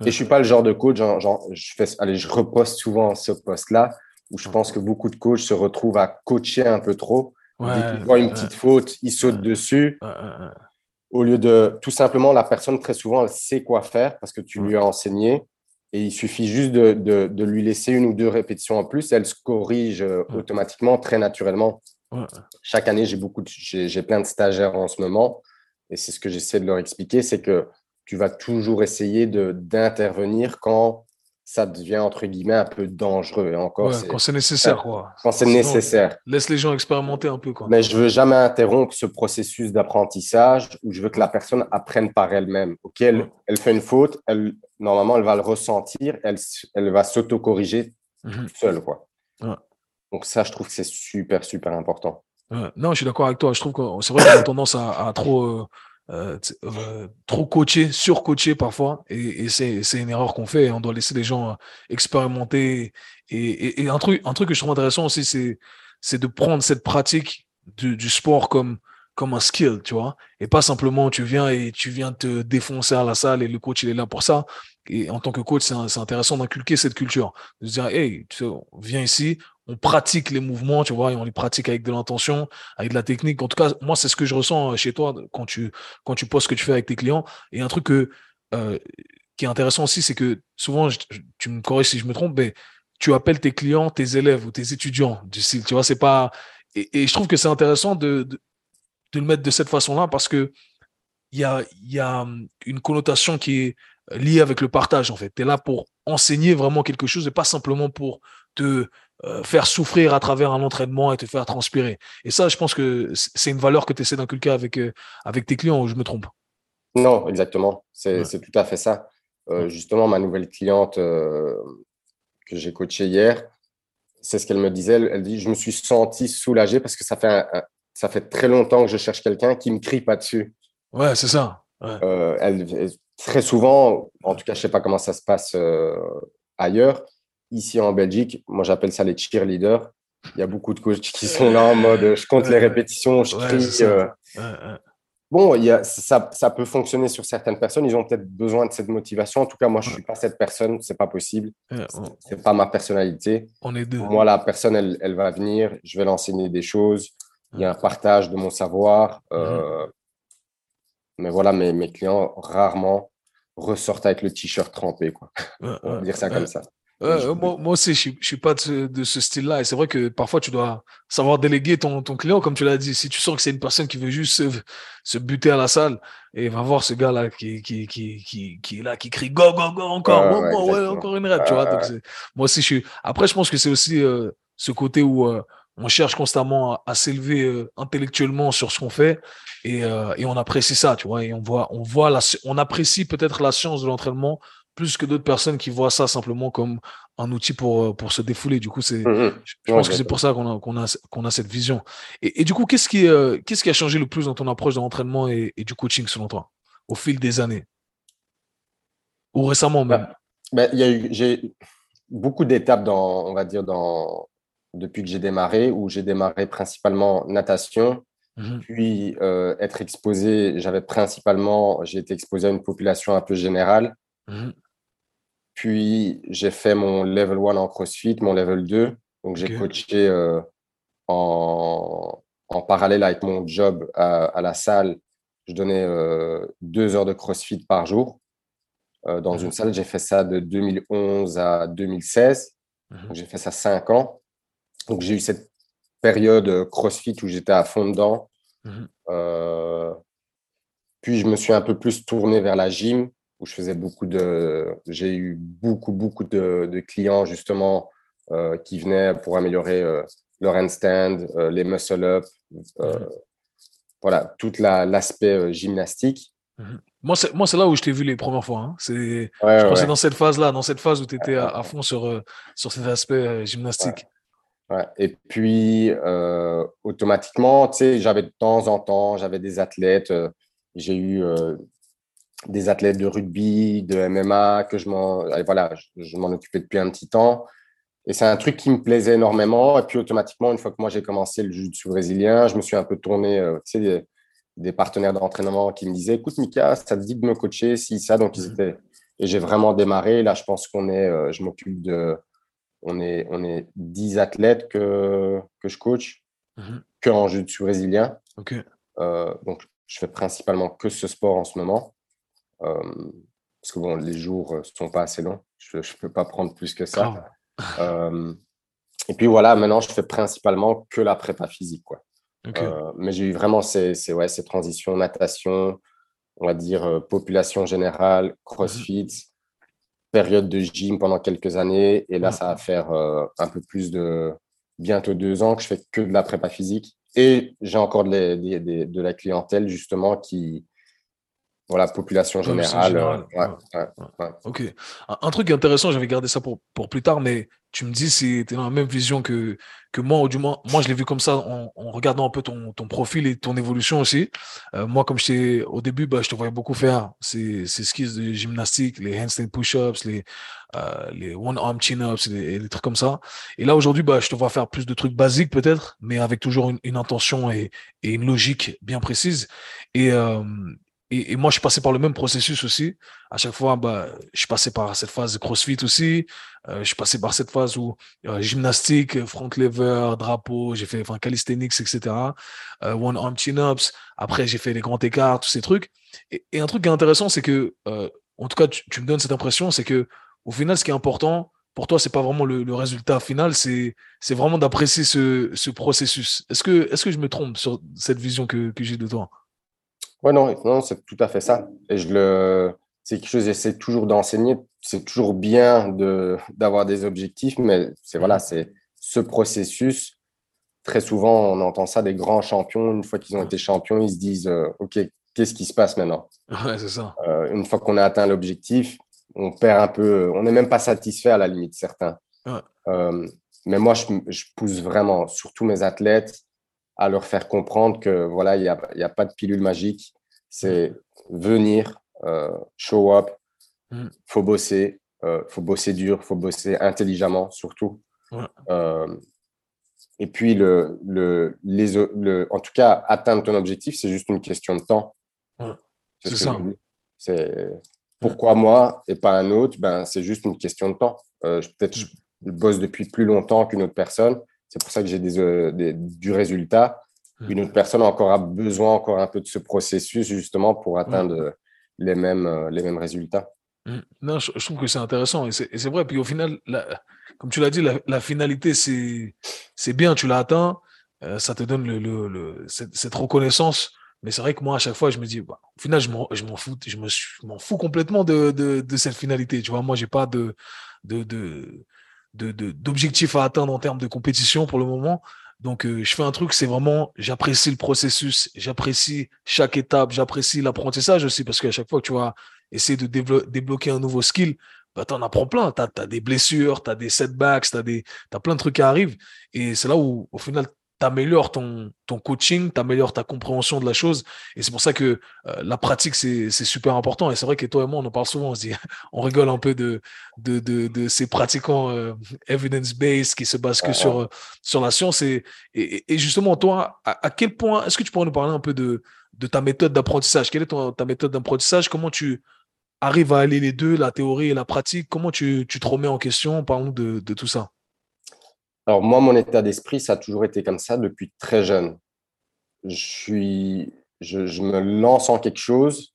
Et je suis pas le genre de coach, genre, je fais, allez, je reposte souvent ce poste-là, où je pense que beaucoup de coachs se retrouvent à coacher un peu trop. Dès qu'ils voient une petite faute, ils sautent dessus. Au lieu de tout simplement, la personne très souvent, elle sait quoi faire parce que tu lui as enseigné et il suffit juste de, de, lui laisser une ou deux répétitions en plus. Elle se corrige euh, automatiquement, très naturellement. Chaque année, j'ai beaucoup, j'ai plein de stagiaires en ce moment, et c'est ce que j'essaie de leur expliquer, c'est que tu vas toujours essayer d'intervenir quand ça devient entre guillemets un peu dangereux. Et encore, quand c'est nécessaire, quoi. Quand c'est nécessaire. Laisse les gens expérimenter un peu, quoi. Mais je veux jamais interrompre ce processus d'apprentissage où je veux que la personne apprenne par elle-même. Ok, elle, fait une faute, elle, normalement, elle va le ressentir, elle, elle va s'auto-corriger mhm. seule, quoi. Donc ça, je trouve que c'est super, super important. Non, je suis d'accord avec toi. Je trouve que c'est vrai qu'on a tendance à, trop euh, euh, euh, trop coaché, surcoaché parfois, et, c'est une erreur qu'on fait. On doit laisser les gens expérimenter. Et, un, truc, un truc que je trouve intéressant aussi, c'est de prendre cette pratique du, du, sport comme, comme un skill, tu vois, et pas simplement tu viens et tu viens te défoncer à la salle et le coach il est là pour ça. Et en tant que coach, c'est intéressant d'inculquer cette culture, de se dire, hey, tu viens ici, on pratique les mouvements, tu vois, et on les pratique avec de l'intention, avec de la technique. En tout cas, moi, c'est ce que je ressens euh, chez toi quand tu, quand tu postes ce que tu fais avec tes clients. Et un truc que, euh, qui est intéressant aussi, c'est que souvent, tu me corriges si je me trompe, mais tu appelles tes clients tes élèves ou tes étudiants du style, tu vois, c'est pas. Et, je trouve que c'est intéressant de, de, de, le mettre de cette façon-là parce que il y a, y a hum, une connotation qui est liée avec le partage, en fait. Tu es là pour enseigner vraiment quelque chose et pas simplement pour te euh, faire souffrir à travers un entraînement et te faire transpirer. Et ça, je pense que c'est une valeur que tu essaies d'inculquer avec, euh, avec tes clients, ou je me trompe? Non, exactement. C'est tout à fait ça. Euh, justement, ma nouvelle cliente que j'ai coachée hier, c'est ce qu'elle me disait. Elle, dit Je me suis senti soulagé parce que ça fait, ça fait très longtemps que je cherche quelqu'un qui me crie pas dessus. Ouais, c'est ça. elle, très souvent, en tout cas, je sais pas comment ça se passe ailleurs, ici en Belgique, moi j'appelle ça les cheerleaders. Il y a beaucoup de coachs qui sont là en mode je compte les répétitions, je crie. Euh. Bon, il y a, ça, ça, peut fonctionner sur certaines personnes. Ils ont peut-être besoin de cette motivation. En tout cas, moi, je ne suis pas cette personne. C'est pas possible. C'est pas ma personnalité. On est deux. moi, la personne, elle, elle, va venir. Je vais l'enseigner des choses. Il y a un partage de mon savoir. Euh, mais voilà, mes, mes clients, rarement, ressortent avec le t-shirt trempé. Quoi. On va dire ça comme ça. moi, moi, aussi, je ne suis pas de ce, style-là. Et c'est vrai que parfois, tu dois savoir déléguer ton, ton client, comme tu l'as dit. Si tu sens que c'est une personne qui veut juste se, buter à la salle, et va voir ce gars-là qui, qui, qui, qui, est là, qui crie go, go, go, encore, encore une rep, tu vois. moi aussi, je suis. Après, je pense que c'est aussi euh, ce côté où euh, on cherche constamment à, s'élever euh, intellectuellement sur ce qu'on fait et, et, on apprécie ça, tu vois. Et on voit, on voit la, on apprécie peut-être la science de l'entraînement plus que d'autres personnes qui voient ça simplement comme un outil pour, euh, pour se défouler. Du coup, c'est, mmh, mmh. je pense que c'est pour ça qu'on a, qu'on a, qu'on a cette vision. Et, et du coup, qu'est-ce qui, euh, qu'est-ce qui a changé le plus dans ton approche de l'entraînement et, et, du coaching selon toi, au fil des années? Ou récemment même? bah, bah, y a eu, J'ai beaucoup d'étapes dans, on va dire, dans, depuis que j'ai démarré, où j'ai démarré principalement natation, mmh puis euh, être exposé, j'avais principalement, j'ai été exposé à une population un peu générale. Puis j'ai fait mon level 1 en CrossFit, mon level 2. Donc j'ai coaché euh, en, en, parallèle avec mon job à, la salle. Je donnais euh, deux heures de CrossFit par jour dans une salle. J'ai fait ça de 2011 à 2016. Mhm. J'ai fait ça cinq ans. Donc j'ai eu cette période CrossFit où j'étais à fond dedans. Mhm. puis je me suis un peu plus tourné vers la gym où je faisais beaucoup de. J'ai eu beaucoup, beaucoup de, clients justement euh, qui venaient pour améliorer euh, leur handstand, euh, les muscle-up, mhm. voilà, tout l'aspect gymnastique. Mhm. Moi, c'est là où je t'ai vu les premières fois. Hein. C'est, je pense c'est dans cette phase-là, dans cette phase où tu étais à, fond sur, sur cet aspect gymnastique. Et puis, automatiquement, tu sais, j'avais de temps en temps, j'avais des athlètes. j'ai eu des athlètes de rugby, de MMA, que je m'en voilà, je, m'en occupais depuis un petit temps. Et c'est un truc qui me plaisait énormément. Et puis automatiquement, une fois que moi j'ai commencé le jiu-jitsu brésilien, je me suis un peu tourné, euh, tu sais, des, partenaires d'entraînement qui me disaient, écoute Mika, ça te dit de me coacher, si ça. Donc ils mhm. étaient. Et j'ai vraiment démarré. Là, je pense qu'on est, euh, je m'occupe de, on est, on est 10 athlètes que, que je coach, mhm. que en jiu-jitsu brésilien. Euh, donc je fais principalement que ce sport en ce moment. Euh, parce que bon, les jours ne sont pas assez longs. Je ne peux pas prendre plus que ça. Euh, et puis voilà, maintenant, je fais principalement que la prépa physique. Quoi. Euh, mais j'ai eu vraiment ces, ces, ouais, ces transitions, natation, on va dire population générale, crossfit, période de gym pendant quelques années. Et là, ça va faire un peu plus de bientôt deux ans que je fais que de la prépa physique. Et j'ai encore de, de la clientèle justement qui, voilà, population générale. Ok. Un, truc intéressant, j'avais gardé ça pour, pour plus tard, mais tu me dis si tu es dans la même vision que, que moi, ou du moins, moi, je l'ai vu comme ça en, regardant un peu ton, ton, profil et ton évolution aussi. Euh, moi, comme je au début, bah, je te voyais beaucoup faire ces, ces skills de gymnastique, les handstand push-ups, les, euh, les one-arm chin-ups, et des trucs comme ça. Et là, aujourd'hui, bah, je te vois faire plus de trucs basiques peut-être, mais avec toujours une, intention et, et, une logique bien précise. Et, euh, et, moi, je suis passé par le même processus aussi. À chaque fois, bah, je suis passé par cette phase de CrossFit aussi. Euh, je suis passé par cette phase où euh, gymnastique, front lever, drapeau, j'ai fait enfin, calisthenics, etc. Euh, one arm chin-ups. Après, j'ai fait les grands écarts, tous ces trucs. Et, un truc qui est intéressant, c'est que, en tout cas, tu, me donnes cette impression, c'est que au final, ce qui est important, pour toi, c'est pas vraiment le, résultat final, c'est vraiment d'apprécier ce, ce processus. Est-ce que, est-ce que je me trompe sur cette vision que j'ai de toi? Oui, non, non c'est tout à fait ça. Et je le, c'est quelque chose que j'essaie toujours d'enseigner. C'est toujours bien de, d'avoir des objectifs, mais c'est voilà, c'est ce processus. Très souvent, on entend ça des grands champions. Une fois qu'ils ont été champions, ils se disent euh, OK, qu'est-ce qui se passe maintenant? Ouais, c'est ça. Euh, une fois qu'on a atteint l'objectif, on perd un peu. On n'est même pas satisfait à la limite, certains. Euh, mais moi, je, je, pousse vraiment, surtout mes athlètes, à leur faire comprendre que voilà, il n'y a, y a, pas de pilule magique. C'est venir, euh, show up, il mm. faut bosser, euh, faut bosser dur, faut bosser intelligemment surtout. Euh, et puis, le, le, les, le, en tout cas, atteindre ton objectif, c'est juste une question de temps. C'est ça. C'est pourquoi moi et pas un autre? Ben, C'est juste une question de temps. Peut-être je bosse depuis plus longtemps qu'une autre personne. C'est pour ça que j'ai euh, des, du résultat. Mmh. Une autre personne encore a besoin encore un peu de ce processus justement pour atteindre les mêmes, euh, les mêmes résultats. Mmh. Non, je, trouve que c'est intéressant et c'est vrai. Puis au final, comme tu l'as dit, la, finalité, c'est bien, tu l'as atteint, euh, ça te donne le, cette, reconnaissance. Mais c'est vrai que moi, à chaque fois, je me dis, bah, au final, je m'en fous, je m'en fous complètement de, de, cette finalité. Tu vois, moi, j'ai pas de, de, d'objectif à atteindre en termes de compétition pour le moment. Donc, euh, je fais un truc, c'est vraiment, j'apprécie le processus, j'apprécie chaque étape, j'apprécie l'apprentissage aussi, parce qu'à chaque fois que tu vas essayer de débloquer un nouveau skill, bah, tu en apprends plein. Tu as, des blessures, tu as des setbacks, tu as, as, plein de trucs qui arrivent. Et c'est là où, au final, tu améliores ton, ton coaching, tu améliores ta compréhension de la chose. Et c'est pour ça que euh, la pratique, c'est super important. Et c'est vrai que toi et moi, on en parle souvent. On, se dit, on rigole un peu de, de, de, ces pratiquants euh, evidence-based qui se basent que sur, euh, sur la science. Et, et, justement, toi, à, quel point, est-ce que tu pourrais nous parler un peu de, de ta méthode d'apprentissage? Quelle est ta méthode d'apprentissage? Comment tu arrives à aller les deux, la théorie et la pratique? Comment tu, tu te remets en question? Parlons de, de tout ça. Alors moi, mon état d'esprit, ça a toujours été comme ça depuis très jeune. Je, suis, je, me lance en quelque chose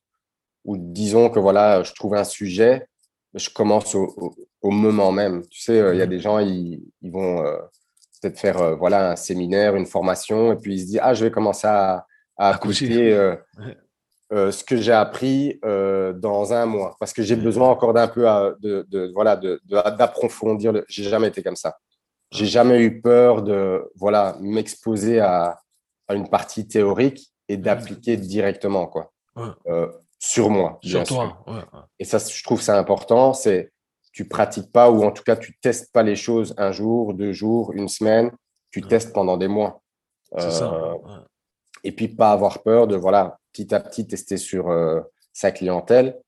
ou disons que voilà, je trouve un sujet, je commence au, moment même. Tu sais, il y a mmh. des gens, ils, vont euh, peut-être faire euh, voilà, un séminaire, une formation, et puis ils se disent, ah, je vais commencer à, à euh, ce que j'ai appris dans un mois, parce que j'ai besoin encore d'un peu de, de, voilà, d'approfondir. De, j'ai jamais été comme ça. J'ai jamais eu peur de voilà m'exposer à, à, une partie théorique et d'appliquer directement quoi euh, sur moi. Sur toi. Et ça, je trouve c'est important. C'est tu pratiques pas ou en tout cas tu testes pas les choses un jour, deux jours, une semaine. Tu testes pendant des mois. ça. Euh, et puis pas avoir peur de voilà petit à petit tester sur euh, sa clientèle.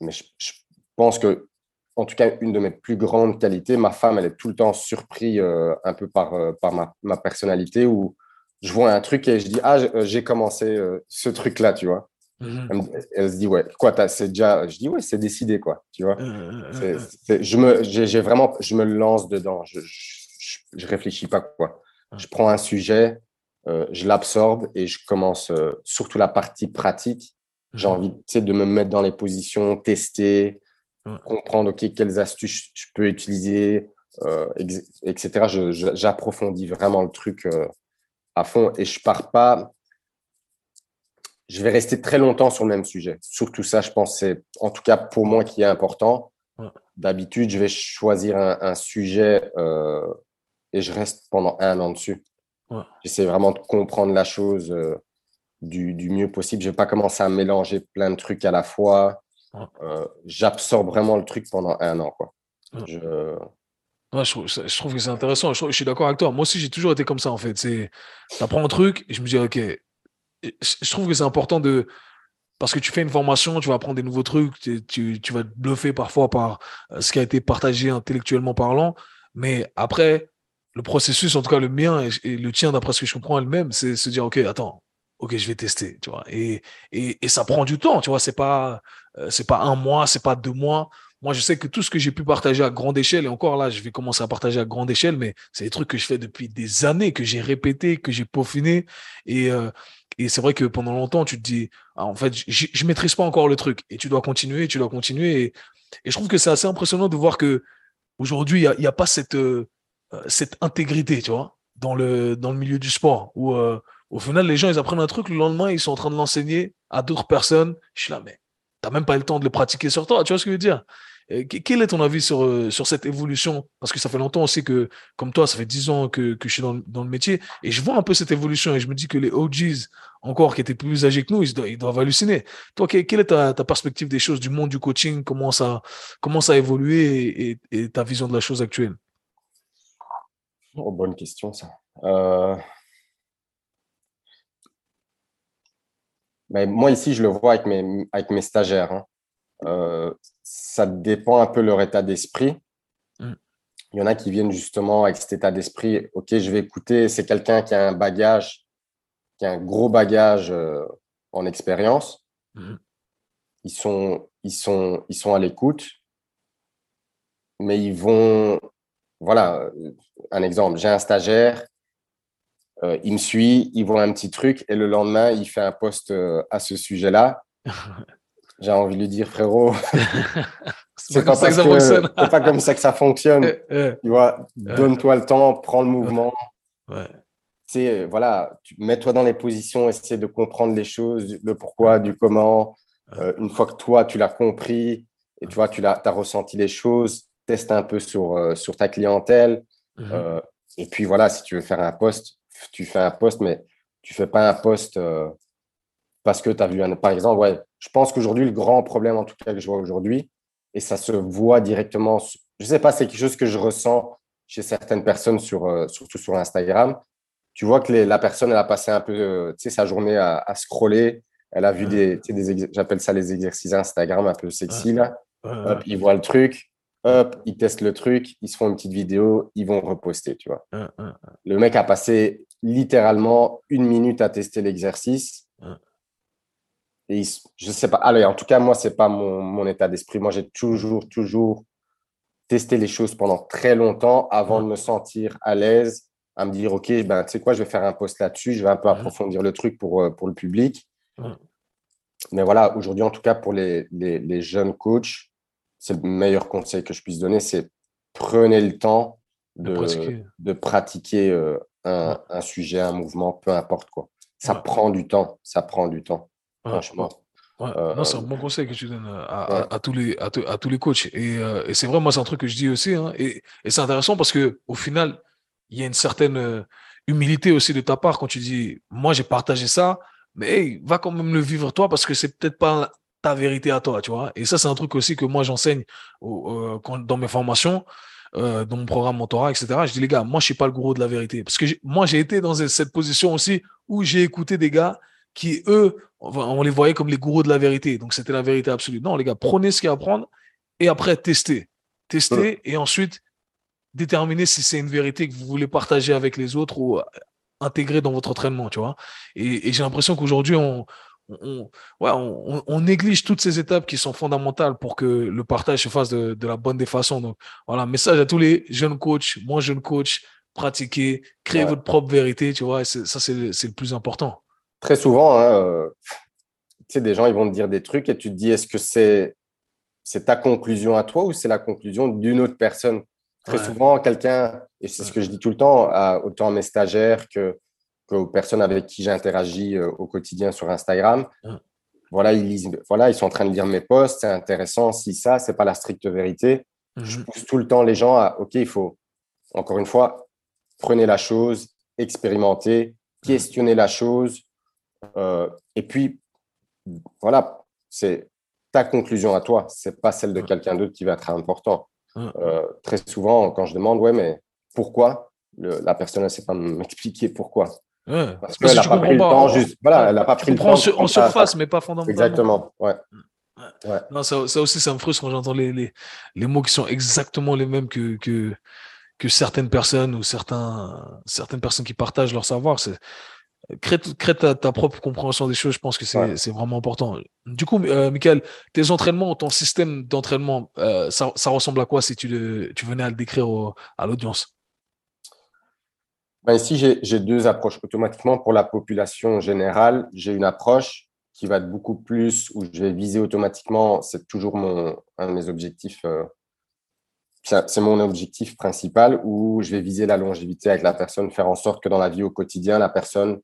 Mais je, je pense que en tout cas, une de mes plus grandes qualités. Ma femme, elle est tout le temps surprise euh, un peu par, euh, par ma, ma, personnalité où je vois un truc et je dis, ah, j'ai euh, commencé ce truc-là, tu vois. Mhm. Elle, se dit, ouais, quoi, c'est déjà, je dis, ouais, c'est décidé, quoi, tu vois. je me, j'ai vraiment, je me lance dedans, je, je, je, réfléchis pas, quoi. Je prends un sujet, je l'absorbe et je commence, surtout la partie pratique. J'ai mhm. envie, tu de me mettre dans les positions, tester, comprendre ok quelles astuces je peux utiliser, euh, etc. J'approfondis vraiment le truc euh, à fond et je pars pas. Je vais rester très longtemps sur le même sujet. Surtout ça, je pense, c'est en tout cas pour moi qui est important. D'habitude, je vais choisir un, sujet euh, et je reste pendant un an dessus. J'essaie vraiment de comprendre la chose du, du, mieux possible. Je vais pas commencer à mélanger plein de trucs à la fois. Euh, j'absorbe vraiment le truc pendant un an. Quoi. Je... je, trouve, que c'est intéressant. Je, suis d'accord avec toi. Moi aussi, j'ai toujours été comme ça, en fait. Tu apprends un truc et je me dis, OK, je trouve que c'est important de. Parce que tu fais une formation, tu vas apprendre des nouveaux trucs, tu, tu, vas te bluffer parfois par euh, ce qui a été partagé intellectuellement parlant. Mais après, le processus, en tout cas le mien et, le tien, d'après ce que je comprends, elle-même, c'est se dire, OK, attends, ok, je vais tester, tu vois. Et, et, et ça prend du temps, tu vois. C'est pas, euh, c'est pas un mois, c'est pas deux mois. Moi, je sais que tout ce que j'ai pu partager à grande échelle, et encore là, je vais commencer à partager à grande échelle, mais c'est des trucs que je fais depuis des années, que j'ai répété, que j'ai peaufiné. Et, euh, et c'est vrai que pendant longtemps, tu te dis, ah, en fait, je, je maîtrise pas encore le truc. Et tu dois continuer, tu dois continuer. Et, et je trouve que c'est assez impressionnant de voir que aujourd'hui, il n'y a, a, pas cette, euh, cette intégrité, tu vois, dans le, dans le milieu du sport, où au final, les gens, ils apprennent un truc, le lendemain, ils sont en train de l'enseigner à d'autres personnes. Je suis là, mais tu n'as même pas le temps de le pratiquer sur toi. Tu vois ce que je veux dire? Quel est ton avis sur, euh, sur cette évolution? Parce que ça fait longtemps aussi que, comme toi, ça fait 10 ans que, que je suis dans, dans, le métier et je vois un peu cette évolution et je me dis que les OGs, encore qui étaient plus âgés que nous, ils, doivent, halluciner. Toi, quelle est ta, ta, perspective des choses, du monde du coaching? Comment ça, comment ça a évolué et, ta vision de la chose actuelle? Oh, Bonne question, ça. Euh, Mais moi, ici, je le vois avec mes, avec mes stagiaires. Hein. Euh, ça dépend un peu leur état d'esprit. Mm. Il y en a qui viennent justement avec cet état d'esprit. OK, je vais écouter. C'est quelqu'un qui a un bagage, qui a un gros bagage euh, en expérience. Mm. Ils, sont, ils, sont, ils sont à l'écoute, mais ils vont. Voilà, un exemple. J'ai un stagiaire euh, il me suit, il voit un petit truc et le lendemain, il fait un post euh, à ce sujet-là. j'ai envie de lui dire, frérot, c'est pas, pas, comme ça que ça fonctionne. tu vois, donne-toi le temps, prends le mouvement. Ouais. Euh, voilà, mets-toi dans les positions, essaie de comprendre les choses, le pourquoi, du comment. Euh, une fois que toi, tu l'as compris et tu vois, tu as, ressenti les choses, teste un peu sur, sur ta clientèle. Mhm. et puis voilà, si tu veux faire un poste, tu fais un poste, mais tu fais pas un poste parce que tu as vu un. Par exemple, ouais, je pense qu'aujourd'hui, le grand problème, en tout cas, que je vois aujourd'hui, et ça se voit directement, je sais pas, c'est quelque chose que je ressens chez certaines personnes, sur, surtout sur Instagram, tu vois que la personne, elle a passé un peu euh, sa journée à, scroller. Elle a vu des, des j'appelle ça les exercices Instagram un peu sexy. Là. Hop, ils voient le truc, hop, ils testent le truc, ils se font une petite vidéo, ils vont reposter, tu vois. Le mec a passé littéralement une minute à tester l'exercice. Et je sais pas. Allez, en tout cas, moi, c'est pas mon, mon état d'esprit. Moi, j'ai toujours, toujours testé les choses pendant très longtemps avant de me sentir à l'aise à me dire, OK, ben, tu sais quoi, je vais faire un post là-dessus, je vais un peu approfondir le truc pour, euh, pour le public. Mais voilà, aujourd'hui, en tout cas, pour les, les, jeunes coachs, c'est le meilleur conseil que je puisse donner, c'est prenez le temps de, pratiquer, de pratiquer euh, un, un, sujet, un mouvement, peu importe quoi. Ça prend du temps, ça prend du temps, franchement. Euh, non, c'est un bon conseil que tu donnes à, à, tous, les, à, tous les coachs. Et, et c'est vrai, moi, c'est un truc que je dis aussi. Hein, et, et c'est intéressant parce que au final, il y a une certaine euh, humilité aussi de ta part quand tu dis, moi j'ai partagé ça, mais va quand même le vivre toi parce que c'est peut-être pas ta vérité à toi, tu vois. Et ça, c'est un truc aussi que moi j'enseigne euh, dans mes formations, euh, dans mon programme mentorat, etc. Je dis, les gars, moi je suis pas le gourou de la vérité. Parce que moi j'ai été dans cette position aussi où j'ai écouté des gars qui, eux, on les voyait comme les gourous de la vérité. Donc c'était la vérité absolue. Non, les gars, prenez ce qu'il y a à prendre et après testez. Testez et ensuite déterminer si c'est une vérité que vous voulez partager avec les autres ou intégrer dans votre entraînement, tu vois. Et, j'ai l'impression qu'aujourd'hui, on, on, ouais, on, néglige toutes ces étapes qui sont fondamentales pour que le partage se fasse de, la bonne des façons. Donc, voilà, message à tous les jeunes coachs, moi jeune coach, pratiquez, créez votre propre vérité, tu vois. Ça, c'est le plus important. Très souvent, hein, euh, tu sais, des gens, ils vont te dire des trucs et tu te dis, est-ce que c'est c'est ta conclusion à toi ou c'est la conclusion d'une autre personne? Très souvent, quelqu'un, et c'est ce que je dis tout le temps, autant à mes stagiaires que, aux personnes avec qui j'interagis euh, au quotidien sur Instagram, voilà, ils lisent, voilà, ils sont en train de lire mes posts, c'est intéressant, si ça, c'est pas la stricte vérité. Je mhm. pousse tout le temps les gens à, OK, il faut, encore une fois, prenez la chose, expérimentez, mhm. questionnez la chose, euh, et puis, voilà, c'est ta conclusion à toi, c'est pas celle de quelqu'un d'autre qui va être important. Euh, très souvent, quand je demande, ouais, mais pourquoi La personne ne sait pas m'expliquer pourquoi. Parce qu'elle n'a pas pris le temps, juste. Voilà, elle n'a pas pris le temps. En, surface, mais pas fondamentalement. Exactement, ouais. ouais. Non, ça, ça, aussi, ça me frustre quand j'entends les, les, les, mots qui sont exactement les mêmes que, que, que certaines personnes ou certains, certaines personnes qui partagent leur savoir. C'est crée, ta, propre compréhension des choses, je pense que c'est vraiment important. Du coup, euh, Michael, tes entraînements, ton système d'entraînement, euh, ça, ressemble à quoi si tu, tu venais à le décrire à l'audience? Ben Ici, j'ai deux approches. Automatiquement, pour la population générale, j'ai une approche qui va être beaucoup plus, où je vais viser automatiquement, c'est toujours mon, un de mes objectifs, euh, c'est mon objectif principal, où je vais viser la longévité avec la personne, faire en sorte que dans la vie au quotidien, la personne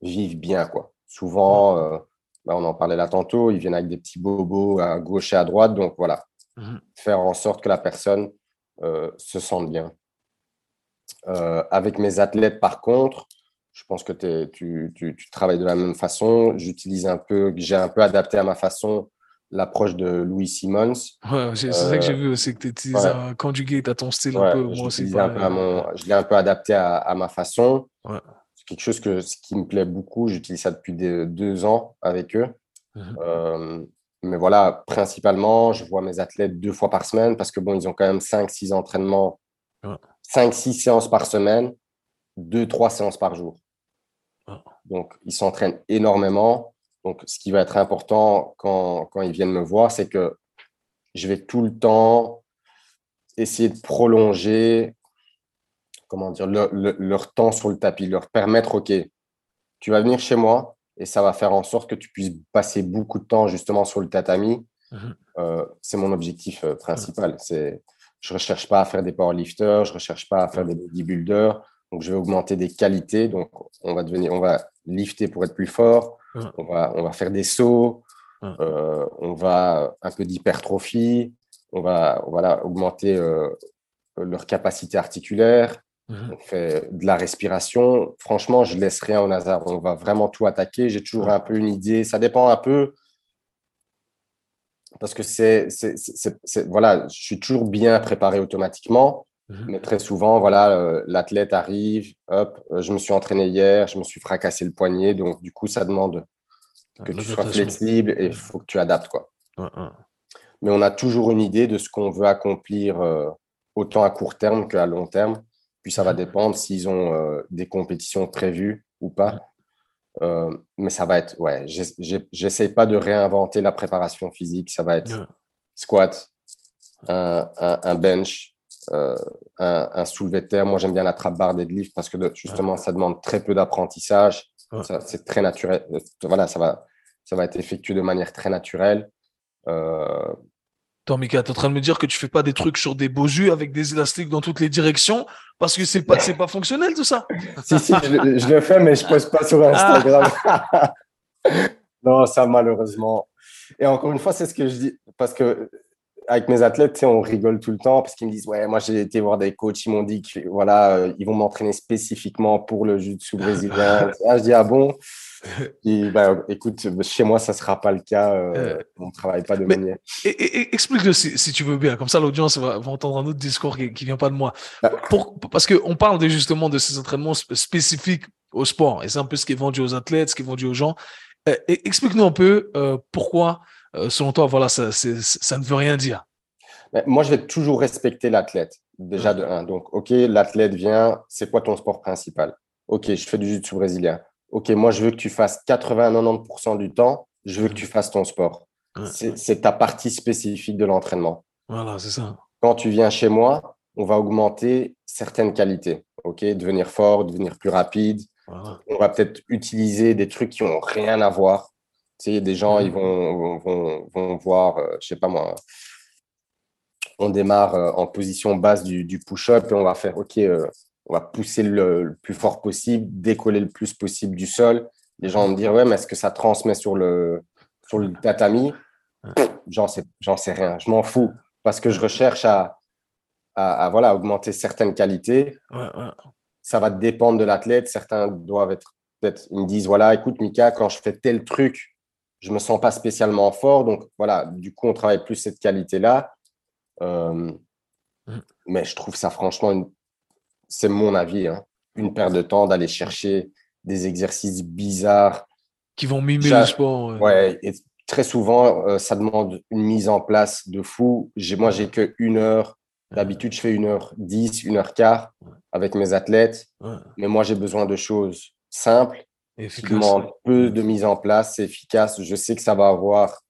vivent bien. Quoi. Souvent, euh, bah, on en parlait là tantôt, ils viennent avec des petits bobos à gauche et à droite. Donc voilà, mhm. faire en sorte que la personne euh, se sente bien. Euh, avec mes athlètes, par contre, je pense que tu, tu, tu, travailles de la même façon. J'utilise un peu, j'ai un peu adapté à ma façon l'approche de Louis Simmons. Ouais, c'est ça que j'ai vu aussi, que tu utilises un conjugate à ton style un peu. Moi aussi, je l'ai un peu adapté à, à ma façon. Ouais quelque chose que, ce qui me plaît beaucoup. J'utilise ça depuis deux ans avec eux. Mhm. Euh, mais voilà, principalement, je vois mes athlètes deux fois par semaine parce que bon, ils ont quand même 5-6 entraînements, 5-6 séances par semaine, 2-3 séances par jour. Donc, ils s'entraînent énormément. Donc, ce qui va être important quand, quand ils viennent me voir, c'est que je vais tout le temps essayer de prolonger comment dire, leur, temps sur le tapis, leur permettre, OK, tu vas venir chez moi, et ça va faire en sorte que tu puisses passer beaucoup de temps justement sur le tatami. Mhm. Euh, c'est mon objectif euh, principal. C'est, je ne recherche pas à faire des powerlifters, je ne recherche pas à faire des bodybuilders. Donc, je vais augmenter des qualités. Donc, on va devenir, on va lifter pour être plus fort. On, va, on va faire des sauts. Euh, on va un peu d'hypertrophie. On va voilà, augmenter leur capacité articulaire. On fait de la respiration. Franchement, je laisse rien au hasard. On va vraiment tout attaquer. J'ai toujours un peu une idée. Ça dépend un peu parce que c'est, voilà, je suis toujours bien préparé automatiquement. Mhm. Mais très souvent, voilà, euh, l'athlète arrive, hop, euh, je me suis entraîné hier, je me suis fracassé le poignet, donc du coup, ça demande que tu sois flexible et il faut que tu adaptes, quoi. Mais on a toujours une idée de ce qu'on veut accomplir euh, autant à court terme qu'à long terme. Puis ça va dépendre s'ils ont des compétitions prévues ou pas. Euh, mais ça va être, ouais, j'essaie pas de réinventer la préparation physique. Ça va être squat, un, bench, euh, un, soulevé de terre. Moi, j'aime bien la trappe barre deadlift parce que justement, ça demande très peu d'apprentissage. C'est très naturel. Voilà, ça va, ça va être effectué de manière très naturelle. Attends, Mika, t'es en train de me dire que tu fais pas des trucs sur des beaux yeux avec des élastiques dans toutes les directions parce que c'est pas, c'est pas fonctionnel tout ça? si, si, je, le fais, mais je poste pas sur Instagram. non, ça, malheureusement. Et encore une fois, c'est ce que je dis parce que avec mes athlètes, on rigole tout le temps parce qu'ils me disent Ouais, moi j'ai été voir des coachs, ils m'ont dit qu'ils voilà, euh, ils vont m'entraîner spécifiquement pour le jiu-jitsu brésilien. ah, je dis Ah bon? bah, écoute, chez moi, ça ne sera pas le cas. Euh, euh, on ne travaille pas de manière. Explique-le si, tu veux bien. Comme ça, l'audience va, entendre un autre discours qui ne vient pas de moi. Bah. Pour, parce qu'on parle de, justement de ces entraînements spécifiques au sport. Et c'est un peu ce qui est vendu aux athlètes, ce qui est vendu aux gens. Euh, explique-nous un peu pourquoi, selon toi, voilà, ça, ça ne veut rien dire. moi, je vais toujours respecter l'athlète, déjà de un. Donc, OK, l'athlète vient, c'est quoi ton sport principal? OK, je fais du jiu-jitsu brésilien OK, moi, je veux que tu fasses 80-90% du temps, je veux que tu fasses ton sport. C'est ta partie spécifique de l'entraînement. Voilà, c'est ça. Quand tu viens chez moi, on va augmenter certaines qualités. OK, devenir fort, devenir plus rapide. On va peut-être utiliser des trucs qui n'ont rien à voir. Tu sais, des gens, ils vont, vont, vont voir, je euh, je sais pas moi, on démarre euh, en position basse du, du push-up et on va faire, OK, euh, on va pousser le, plus fort possible, décoller le plus possible du sol. Les gens vont me dire, ouais, mais est-ce que ça transmet sur le, sur le tatami? J'en sais, sais rien. Je m'en fous parce que je recherche à, à, voilà, augmenter certaines qualités. Ça va dépendre de l'athlète. Certains doivent être, peut-être, ils me disent, voilà, écoute, Mika, quand je fais tel truc, je me sens pas spécialement fort. Donc, voilà, du coup, on travaille plus cette qualité-là. Euh, mm. mais je trouve ça franchement une c'est mon avis, hein. une perte de temps d'aller chercher des exercices bizarres. Qui vont mimer le sport. Ouais. et très souvent, euh, ça demande une mise en place de fou. Moi, j'ai que une heure. D'habitude, je fais une heure dix, une heure quart avec mes athlètes. Mais moi, j'ai besoin de choses simples, qui demandent peu de mise en place, c'est efficace. Je sais que ça va avoir,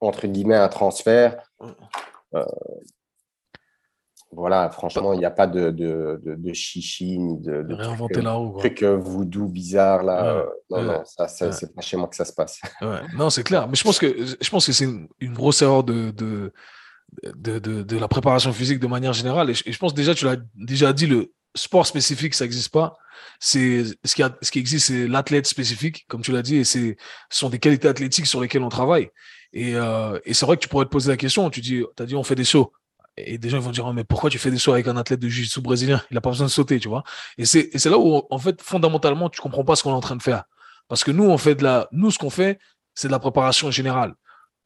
entre guillemets, un transfert. Euh, voilà, franchement, il n'y a pas de, de, de, chichi ni de, de réinventer la roue. Truc euh, voodoo bizarre là. Euh, non, non, ça, c'est pas chez moi que ça se passe. Non, c'est clair. Mais je pense que je pense que c'est une, grosse erreur de, de, de, de, la préparation physique de manière générale. Et je, pense déjà, tu l'as déjà dit, le sport spécifique, ça n'existe pas. C'est ce qui, a, ce qui existe, c'est l'athlète spécifique, comme tu l'as dit, et c'est ce sont des qualités athlétiques sur lesquelles on travaille. Et, euh, et c'est vrai que tu pourrais te poser la question. Tu dis, as dit, on fait des sauts et des gens vont dire, oh, mais pourquoi tu fais des sauts avec un athlète de jiu-jitsu brésilien? Il n'a pas besoin de sauter, tu vois. Et c'est, là où, en fait, fondamentalement, tu comprends pas ce qu'on est en train de faire. Parce que nous, on fait de la, nous, ce qu'on fait, c'est de la préparation générale.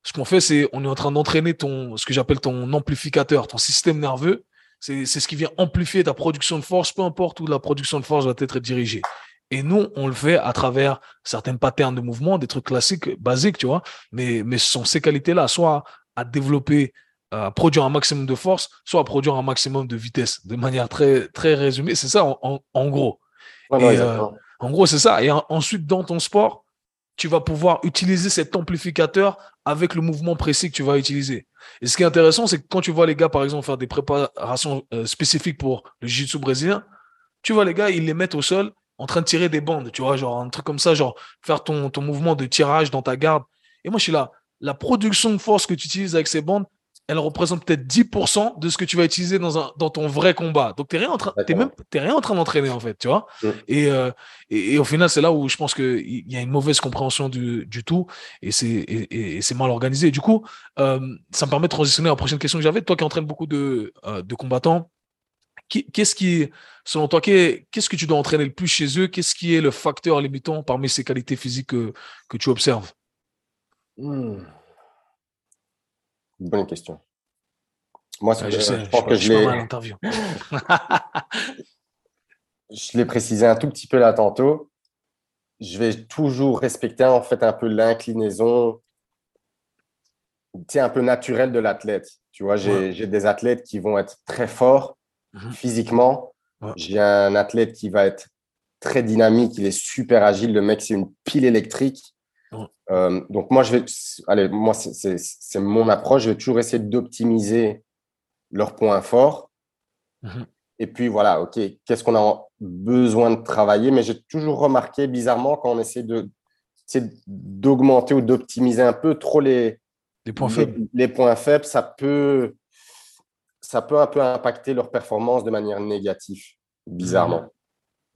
Ce qu'on fait, c'est, on est en train d'entraîner ton, ce que j'appelle ton amplificateur, ton système nerveux. C'est, ce qui vient amplifier ta production de force, peu importe où la production de force va être dirigée. Et nous, on le fait à travers certaines patterns de mouvement, des trucs classiques, basiques, tu vois. Mais, mais ce sont ces qualités-là, soit à développer à produire un maximum de force, soit à produire un maximum de vitesse, de manière très, très résumée. C'est ça, en, gros. Euh, en gros, c'est ça. Et ensuite, dans ton sport, tu vas pouvoir utiliser cet amplificateur avec le mouvement précis que tu vas utiliser. Et ce qui est intéressant, c'est que quand tu vois les gars, par exemple, faire des préparations euh, spécifiques pour le jiu-jitsu brésilien, tu vois les gars, ils les mettent au sol en train de tirer des bandes, tu vois, genre un truc comme ça, genre faire ton, ton mouvement de tirage dans ta garde. Et moi, je suis là, la production de force que tu utilises avec ces bandes, elle représente peut-être 10% de ce que tu vas utiliser dans, un, dans ton vrai combat. Donc, tu n'es rien en train, même, rien en train d'entraîner, en fait, tu vois. Mm. Euh, et, et, au final, c'est là où je pense qu'il y a une mauvaise compréhension du, du tout et c'est mal organisé. du coup, euh, ça me permet de transitionner à la prochaine question que j'avais. Toi qui entraînes beaucoup de, euh, de combattants, qu'est-ce qui, selon toi, qu'est-ce que tu dois entraîner le plus chez eux? Qu'est-ce qui est le facteur limitant parmi ces qualités physiques que, que tu observes? Hmm. Bonne question. Moi, je, je, pense que je l'ai. je l'ai précisé un tout petit peu là tantôt. Je vais toujours respecter en fait un peu l'inclinaison, un peu naturelle de l'athlète. Tu vois, j'ai des athlètes qui vont être très forts Mhm. physiquement. J'ai un athlète qui va être très dynamique, il est super agile. Le mec, c'est une pile électrique. Euh, donc, moi, je vais, allez, moi, c'est mon approche. Je vais toujours essayer d'optimiser leurs points forts. Mhm. Et puis, voilà, OK, qu'est-ce qu'on a besoin de travailler? Mais j'ai toujours remarqué, bizarrement, quand on essaie de d'augmenter ou d'optimiser un peu trop les, les points faibles. Les points faibles, ça peut, ça peut un peu impacter leur performance de manière négative, bizarrement.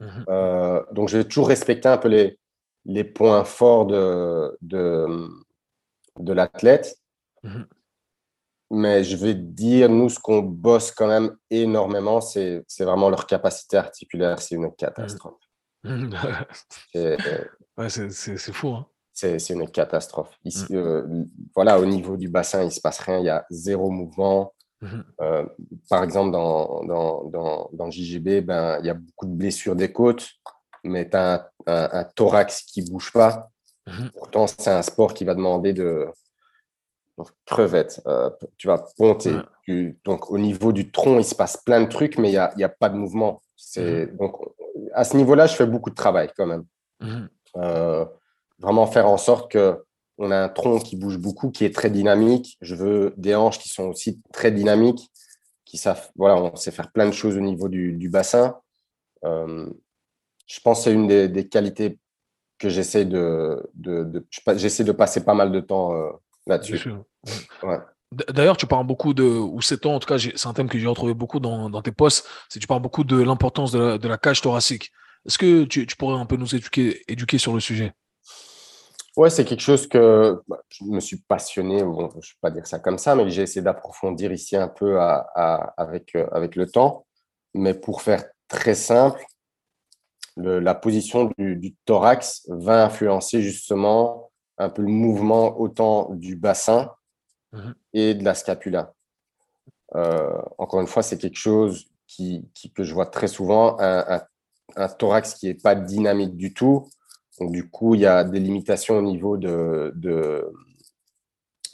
Mmh. Mmh. Euh, donc, je vais toujours respecter un peu les, les points forts de, de, de l'athlète. Mmh. Mais je vais dire, nous, ce qu'on bosse quand même énormément, c'est vraiment leur capacité articulaire. C'est une catastrophe. c'est fou. Hein. C'est une catastrophe. Ici, euh, voilà, au niveau du bassin, il ne se passe rien. Il y a zéro mouvement. Mhm. Euh, par exemple, dans, dans, dans, dans, le JGB, ben, il y a beaucoup de blessures des côtes, mais tu as un, thorax qui ne bouge pas. Mhm. Pourtant, c'est un sport qui va demander de crevettes, euh, tu vas ponter. donc, au niveau du tronc, il se passe plein de trucs, mais il n'y a, y a, pas de mouvement. C'est, mhm. Donc, à ce niveau-là, je fais beaucoup de travail quand même. Euh, vraiment faire en sorte que on a un tronc qui bouge beaucoup, qui est très dynamique. Je veux des hanches qui sont aussi très dynamiques, qui savent, voilà, on sait faire plein de choses au niveau du, bassin. Euh, je pense que c'est une des, qualités que j'essaie de, j'essaie de passer pas mal de temps euh, là-dessus. D'ailleurs, tu parles beaucoup de, ou c'est toi, en tout cas, c'est un thème que j'ai retrouvé beaucoup dans, tes posts, c'est tu parles beaucoup de l'importance de, la, cage thoracique. Est-ce que tu, tu, pourrais un peu nous éduquer, éduquer sur le sujet? Ouais, c'est quelque chose que bah, je me suis passionné, bon, je ne vais pas dire ça comme ça, mais j'ai essayé d'approfondir ici un peu avec, euh, avec le temps. Mais pour faire très simple, la position du, thorax va influencer justement un peu le mouvement autant du bassin mmh et de la scapula. Euh, encore une fois, c'est quelque chose qui, que je vois très souvent, un, un thorax qui n'est pas dynamique du tout donc, du coup, il y a des limitations au niveau de, de,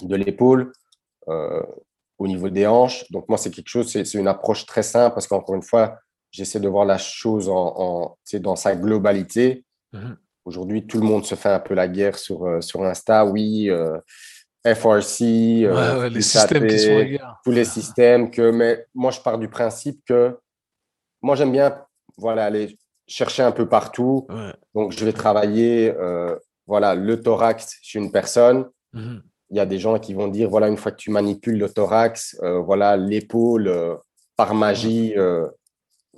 de l'épaule, euh, au niveau des hanches. Donc, moi, c'est quelque chose, c'est une approche très simple parce qu'encore une fois, j'essaie de voir la chose en, dans sa globalité. Mhm. Aujourd'hui, tout le monde se fait un peu la guerre sur, euh, sur Insta. Oui, euh, FRC, les systèmes qui sont tous les systèmes. Que, mais moi, je pars du principe que moi, j'aime bien voilà, aller chercher un peu partout. Donc, je vais travailler euh, voilà, le thorax chez une personne. Mhm. Il y a des gens qui vont dire, voilà, une fois que tu manipules le thorax, euh, voilà, l'épaule, euh, par magie,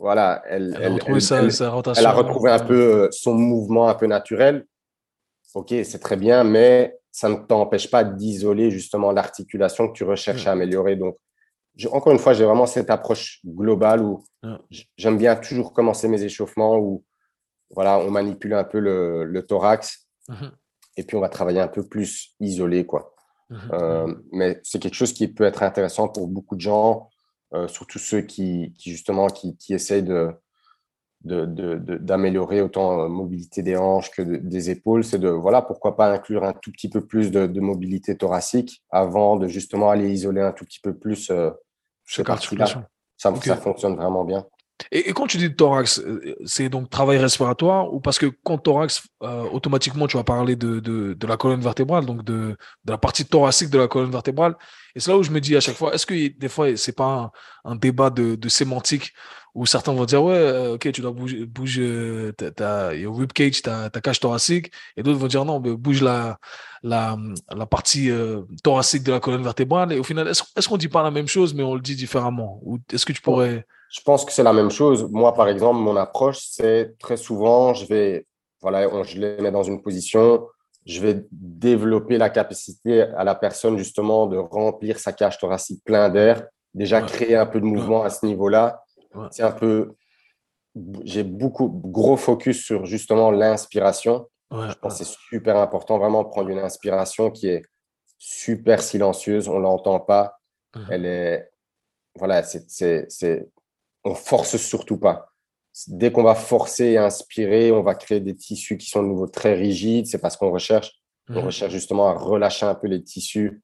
voilà, elle, elle, elle, a retrouvé un peu son mouvement un peu naturel. Ok, c'est très bien, mais ça ne t'empêche pas d'isoler justement l'articulation que tu recherches à améliorer. Donc, encore une fois, j'ai vraiment cette approche globale où j'aime bien toujours commencer mes échauffements où voilà, on manipule un peu le, thorax mhm. et puis on va travailler un peu plus isolé. Quoi. Mhm. Euh, mais c'est quelque chose qui peut être intéressant pour beaucoup de gens, euh, surtout ceux qui, justement qui, qui essayent de, d'améliorer autant la euh, mobilité des hanches que des épaules, c'est de, voilà, pourquoi pas inclure un tout petit peu plus de, mobilité thoracique avant de justement aller isoler un tout petit peu plus euh, cette articulation. Ça, ça fonctionne vraiment bien. Et, quand tu dis thorax, euh, c'est donc travail respiratoire ou parce que quand thorax, euh, automatiquement, tu vas parler de, de, de, la colonne vertébrale, donc de, de, la partie thoracique de la colonne vertébrale? Et c'est là où je me dis à chaque fois, est-ce que des fois, c'est pas un, débat de, sémantique où certains vont dire, ouais, euh, ok, tu dois bouger, bouge, ta, rib cage, ta, cage thoracique, et d'autres vont dire, non, bouge la, la, la partie thoracique de la colonne vertébrale. Et au final, est-ce est qu'on dit pas la même chose, mais on le dit différemment? Ou est-ce que tu pourrais je pense que c'est la même chose. Moi, par exemple, mon approche, c'est très souvent, je vais, voilà, je les mets dans une position, je vais développer la capacité à la personne justement de remplir sa cage thoracique plein d'air, déjà créer un peu de mouvement à ce niveau-là. C'est un peu, j'ai beaucoup gros focus sur justement l'inspiration. je pense que c'est super important vraiment de prendre une inspiration qui est super silencieuse, on l'entend pas. Elle est, voilà, c'est on force surtout pas. Dès qu'on va forcer et inspirer, on va créer des tissus qui sont de nouveau très rigides. C'est parce qu'on recherche. On mhm. recherche justement à relâcher un peu les tissus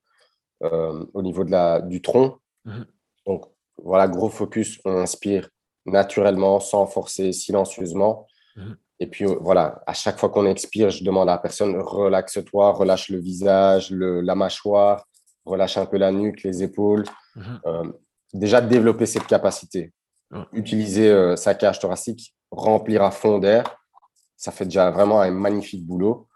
euh, au niveau de la, du tronc. Mhm. Donc voilà, gros focus. On inspire naturellement, sans forcer, silencieusement. Mhm. Et puis euh, voilà, à chaque fois qu'on expire, je demande à la personne relaxe-toi, relâche le visage, la mâchoire, relâche un peu la nuque, les épaules. Euh, déjà développer cette capacité utiliser euh, sa cage thoracique, remplir à fond d'air. Ça fait déjà vraiment un magnifique boulot.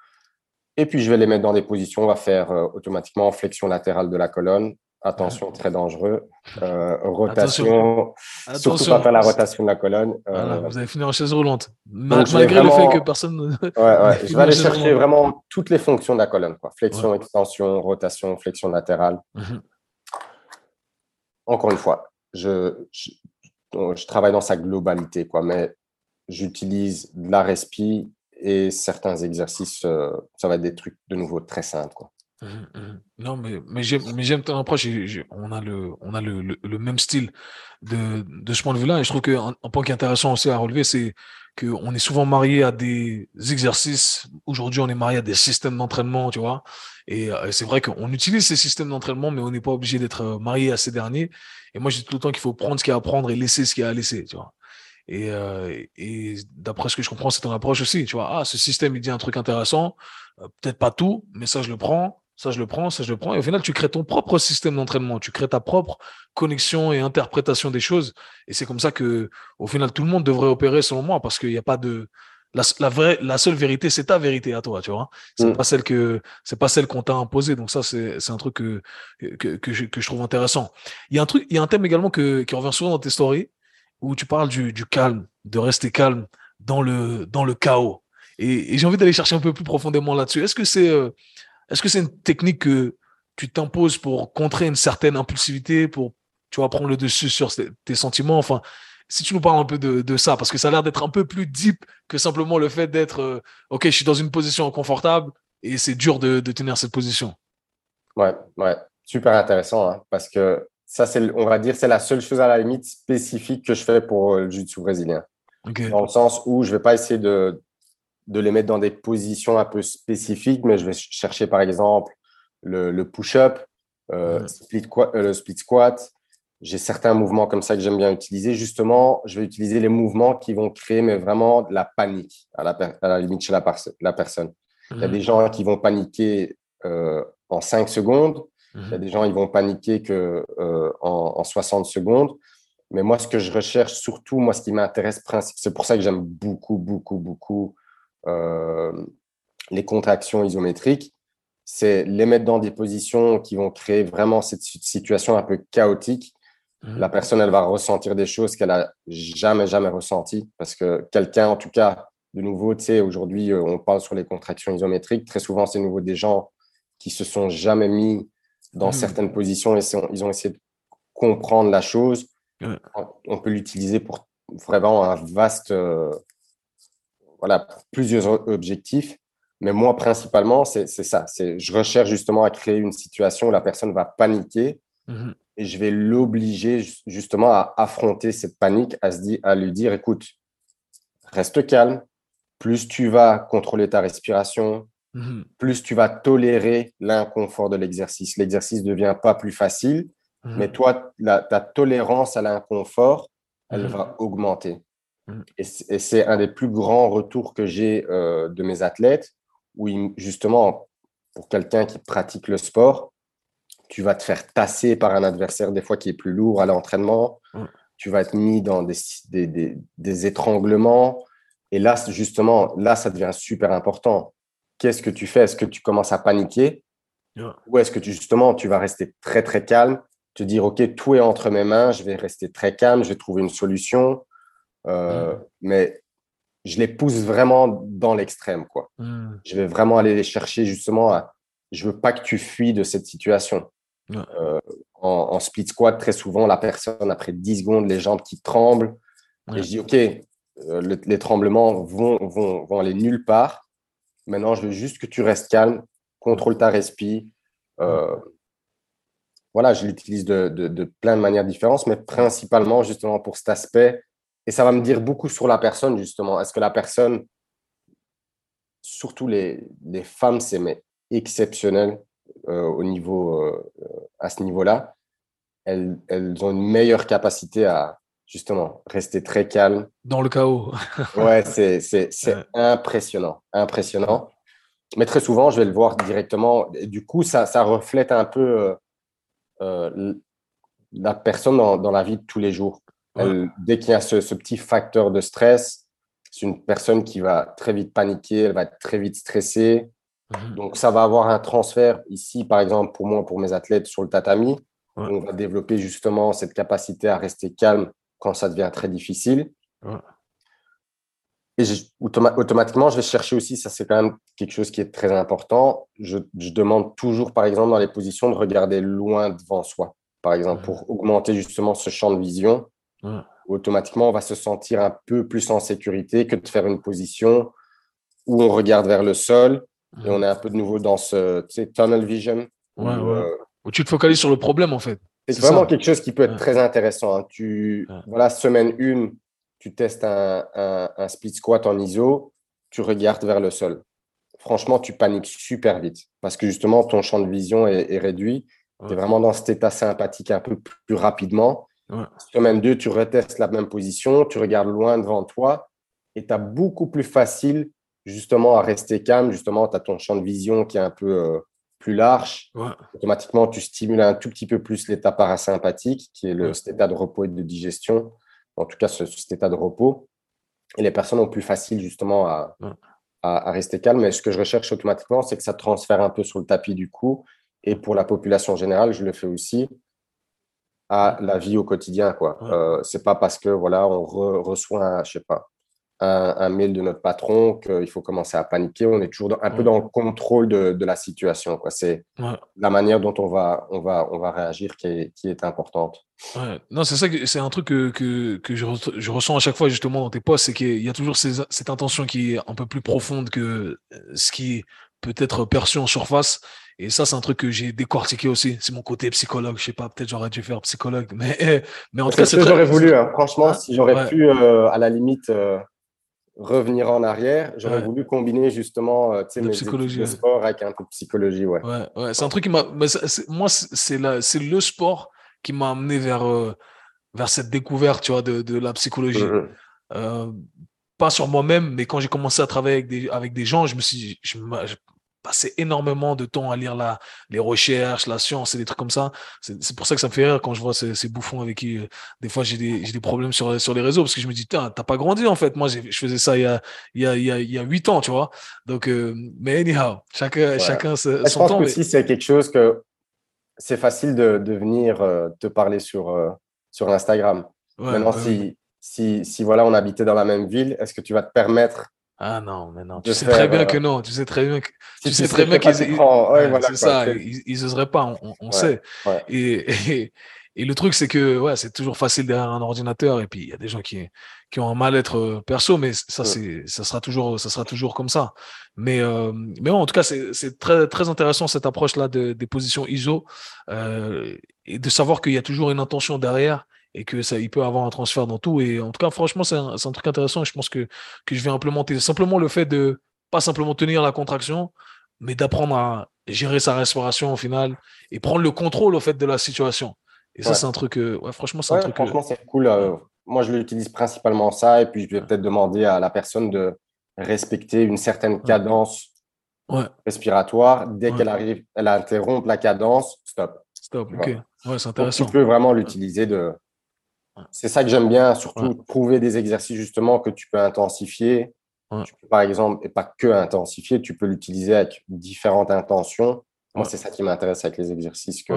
Et puis, je vais les mettre dans des positions. On va faire euh, automatiquement flexion latérale de la colonne. Attention, très dangereux. Euh, rotation. Surtout pas faire la rotation de la colonne. vous allez finir en chaise roulante. malgré le fait que personne. ouais, je vais aller chercher vraiment toutes les fonctions de la colonne. Quoi. Flexion, extension, rotation, flexion latérale. Mhm. Encore une fois, je, je travaille dans sa globalité, quoi, mais j'utilise de la respi et certains exercices, euh, ça va être des trucs de nouveau très simples. Quoi. Mmh, mmh. Non, mais, mais j'aime ton approche. on a, le, on a le, le, même style de, de ce point de vue-là. Et je trouve qu'un un point qui est intéressant aussi à relever, c'est qu'on est souvent marié à des exercices. Aujourd'hui, on est marié à des systèmes d'entraînement, tu vois. Et, et euh, c'est vrai qu'on utilise ces systèmes d'entraînement, mais on n'est pas obligé d'être euh, marié à ces derniers. Et moi, je dis tout le temps qu'il faut prendre ce qu'il y a à prendre et laisser ce qu'il y a à laisser, tu vois. Et, euh, et d'après ce que je comprends, c'est ton approche aussi, tu vois. Ah, ce système, il dit un truc intéressant. Euh, peut-être pas tout, mais ça, je le prends. Ça, je le prends, ça, je le prends. Et au final, tu crées ton propre système d'entraînement. Tu crées ta propre connexion et interprétation des choses. Et c'est comme ça que, au final, tout le monde devrait opérer, selon moi, parce qu'il n'y a pas de, la, vraie, la seule vérité, c'est ta vérité à toi, tu vois. C'est mm. pas celle que, c'est pas celle qu'on t'a imposée. Donc ça, c'est, c'est un truc que, que, que, je, que, je, trouve intéressant. Il y a un truc, il y a un thème également que, qui revient souvent dans tes stories où tu parles du, du calme, de rester calme dans le, dans le chaos. Et, j'ai envie d'aller chercher un peu plus profondément là-dessus. Est-ce que c'est, euh, est-ce que c'est une technique que tu t'imposes pour contrer une certaine impulsivité, pour, tu vois, prendre le dessus sur tes sentiments? Enfin, si tu nous parles un peu de, ça, parce que ça a l'air d'être un peu plus deep que simplement le fait d'être, euh, OK, je suis dans une position inconfortable et c'est dur de, tenir cette position. Ouais, ouais, super intéressant, hein, parce que ça, c'est, on va dire, c'est la seule chose à la limite spécifique que je fais pour euh, le jiu-jitsu brésilien. Dans le sens où je ne vais pas essayer de, de les mettre dans des positions un peu spécifiques, mais je vais chercher par exemple le, push-up, euh, split, le split squat, j'ai certains mouvements comme ça que j'aime bien utiliser. Justement, je vais utiliser les mouvements qui vont créer mais vraiment de la panique à la, à la limite chez la, la personne. Il y a mhm. des gens qui vont paniquer euh, en 5 secondes. Il y a mhm. des gens qui vont paniquer que, euh, en, en, 60 secondes. Mais moi, ce que je recherche surtout, moi, ce qui m'intéresse, c'est pour ça que j'aime beaucoup, beaucoup, beaucoup euh, les contractions isométriques, c'est les mettre dans des positions qui vont créer vraiment cette situation un peu chaotique Mhm. La personne, elle va ressentir des choses qu'elle a jamais, jamais ressenties. Parce que quelqu'un, en tout cas, de nouveau, tu sais, aujourd'hui, euh, on parle sur les contractions isométriques. Très souvent, c'est nouveau des gens qui se sont jamais mis dans mhm. certaines positions et ils ont essayé de comprendre la chose. On peut l'utiliser pour vraiment un vaste, voilà, plusieurs objectifs. Mais moi, principalement, c'est ça. Je recherche justement à créer une situation où la personne va paniquer. Mhm et je vais l'obliger justement à affronter cette panique, à, se dire, à lui dire, écoute, reste calme, plus tu vas contrôler ta respiration, mhm. plus tu vas tolérer l'inconfort de l'exercice. L'exercice ne devient pas plus facile, mhm. mais toi, ta tolérance à l'inconfort, elle va augmenter. Mhm. Et c'est un des plus grands retours que j'ai euh, de mes athlètes, où justement, pour quelqu'un qui pratique le sport, tu vas te faire tasser par un adversaire des fois qui est plus lourd à l'entraînement, tu vas être mis dans des, des, des, étranglements, et là, justement, là, ça devient super important. Qu'est-ce que tu fais? Est-ce que tu commences à paniquer? Ou est-ce que tu, justement, tu vas rester très, très calme te dire, OK, tout est entre mes mains, je vais rester très calme, je vais trouver une solution. Euh, mais je les pousse vraiment dans l'extrême. quoi. Hmm. Je vais vraiment aller les chercher justement à, je veux pas que tu fuis de cette situation. Euh, en, split squat, très souvent, la personne, après 10 secondes, les jambes qui tremblent. Et je dis, OK, euh, les tremblements vont, vont, vont, aller nulle part. Maintenant, je veux juste que tu restes calme, contrôle ta respi voilà, je l'utilise de, de, plein de manières différentes, mais principalement justement pour cet aspect. Et ça va me dire beaucoup sur la personne, justement. Est-ce que la personne, surtout les, les femmes, c'est mais exceptionnel euh, au niveau, euh, à ce niveau-là. Elles, elles, ont une meilleure capacité à justement rester très calme. Dans le chaos. ouais, c'est impressionnant. Impressionnant. Mais très souvent, je vais le voir directement. Et du coup, ça, ça reflète un peu euh, euh, la personne dans, la vie de tous les jours. Dès qu'il y a ce, petit facteur de stress, c'est une personne qui va très vite paniquer, elle va être très vite stressée. Mhm. Donc, ça va avoir un transfert ici, par exemple, pour moi, pour mes athlètes sur le tatami. On va développer justement cette capacité à rester calme quand ça devient très difficile. Et automatiquement, je vais chercher aussi, ça c'est quand même quelque chose qui est très important. Je, demande toujours, par exemple, dans les positions, de regarder loin devant soi, par exemple, pour augmenter justement ce champ de vision. Automatiquement, on va se sentir un peu plus en sécurité que de faire une position où on regarde vers le sol et on est un peu de nouveau dans ce tunnel vision. Euh, où, tu te focalises sur le problème, en fait. C'est vraiment quelque chose qui peut être très intéressant. Hein. Tu, voilà, semaine 1, tu testes un, un, split squat en ISO, tu regardes vers le sol. Franchement, tu paniques super vite parce que justement, ton champ de vision est, réduit. Tu es vraiment dans cet état sympathique un peu plus rapidement. Semaine 2, tu retestes la même position, tu regardes loin devant toi et tu as beaucoup plus facile justement à rester calme. Justement, tu as ton champ de vision qui est un peu euh, plus large. Automatiquement, tu stimules un tout petit peu plus l'état parasympathique qui est le, cet état de repos et de digestion en tout cas cet état de repos. Et les personnes ont plus facile justement à, à, rester calmes. Mais ce que je recherche automatiquement, c'est que ça transfère un peu sur le tapis du coup. Et pour la population générale, je le fais aussi à la vie au quotidien. quoi. Euh, c'est pas parce que voilà, on reçoit, je sais pas, un, mail de notre patron qu'il faut commencer à paniquer. On est toujours un peu dans le contrôle de, de la situation. C'est la manière dont on va, on va, on va réagir qui est, qui est importante. Non, c'est ça, c'est un truc que, que, que je, je, ressens à chaque fois justement dans tes posts, c'est qu'il y a toujours cette intention qui est un peu plus profonde que ce qui peut être perçu en surface. Et ça, c'est un truc que j'ai décortiqué aussi. C'est mon côté psychologue. Je sais pas, peut-être j'aurais dû faire psychologue, mais, mais en tout cas, c'est ce que j'aurais voulu. Hein. Franchement, si j'aurais pu, euh, à la limite, euh, revenir en arrière. J'aurais voulu combiner justement euh, mes psychologie, de sport avec un peu de psychologie. Ouais. ouais, C'est un truc qui m'a. Moi, c'est le sport qui m'a amené vers, euh, vers cette découverte tu vois, de, de la psychologie. Euh, pas sur moi-même, mais quand j'ai commencé à travailler avec des, avec des gens, je me suis, je, passé énormément de temps à lire la, les recherches, la science et des trucs comme ça. C'est pour ça que ça me fait rire quand je vois ces, ces bouffons avec qui, euh, des fois, j'ai des, des, problèmes sur, sur les réseaux parce que je me dis, t'as pas grandi en fait. Moi, je faisais ça il y a, il y a, il y a, 8 ans, tu vois. Donc, euh, mais anyhow, chacun, chacun son je pense Que aussi, c'est quelque chose que c'est facile de, de venir euh, te parler sur, sur Instagram. Maintenant, si, si, si voilà, on habitait dans la même ville, est-ce que tu vas te permettre ah non, mais non. Tu sais très bien que non. Tu sais très bien que. tu sais très bien qu'ils. c'est ça. Ils n'oseraient pas. On, sait. Et, et, le truc, c'est que ouais, c'est toujours facile derrière un ordinateur. Et puis il y a des gens qui, qui ont un mal-être euh, perso, mais ça, c'est, ça sera toujours, ça sera toujours comme ça. Mais, euh, mais en tout cas, c'est très, très intéressant cette approche-là de, des positions ISO euh, et de savoir qu'il y a toujours une intention derrière et que ça, il peut avoir un transfert dans tout. Et en tout cas, franchement, c'est un, un, truc intéressant. Et je pense que, que je vais implémenter simplement le fait de pas simplement tenir la contraction, mais d'apprendre à gérer sa respiration au final et prendre le contrôle au fait de la situation. Et ça, c'est un truc, euh, ouais, franchement, c'est un truc. Franchement, c'est cool. Euh, moi, je l'utilise principalement ça. Et puis, je vais peut-être demander à la personne de respecter une certaine cadence respiratoire. Dès qu'elle arrive, elle interrompt la cadence, stop. Stop, ok. Ouais, c'est intéressant. tu peux vraiment l'utiliser de. C'est ça que j'aime bien, surtout trouver des exercices justement que tu peux intensifier. Tu peux, par exemple, et pas que intensifier, tu peux l'utiliser avec différentes intentions. Moi, c'est ça qui m'intéresse avec les exercices que,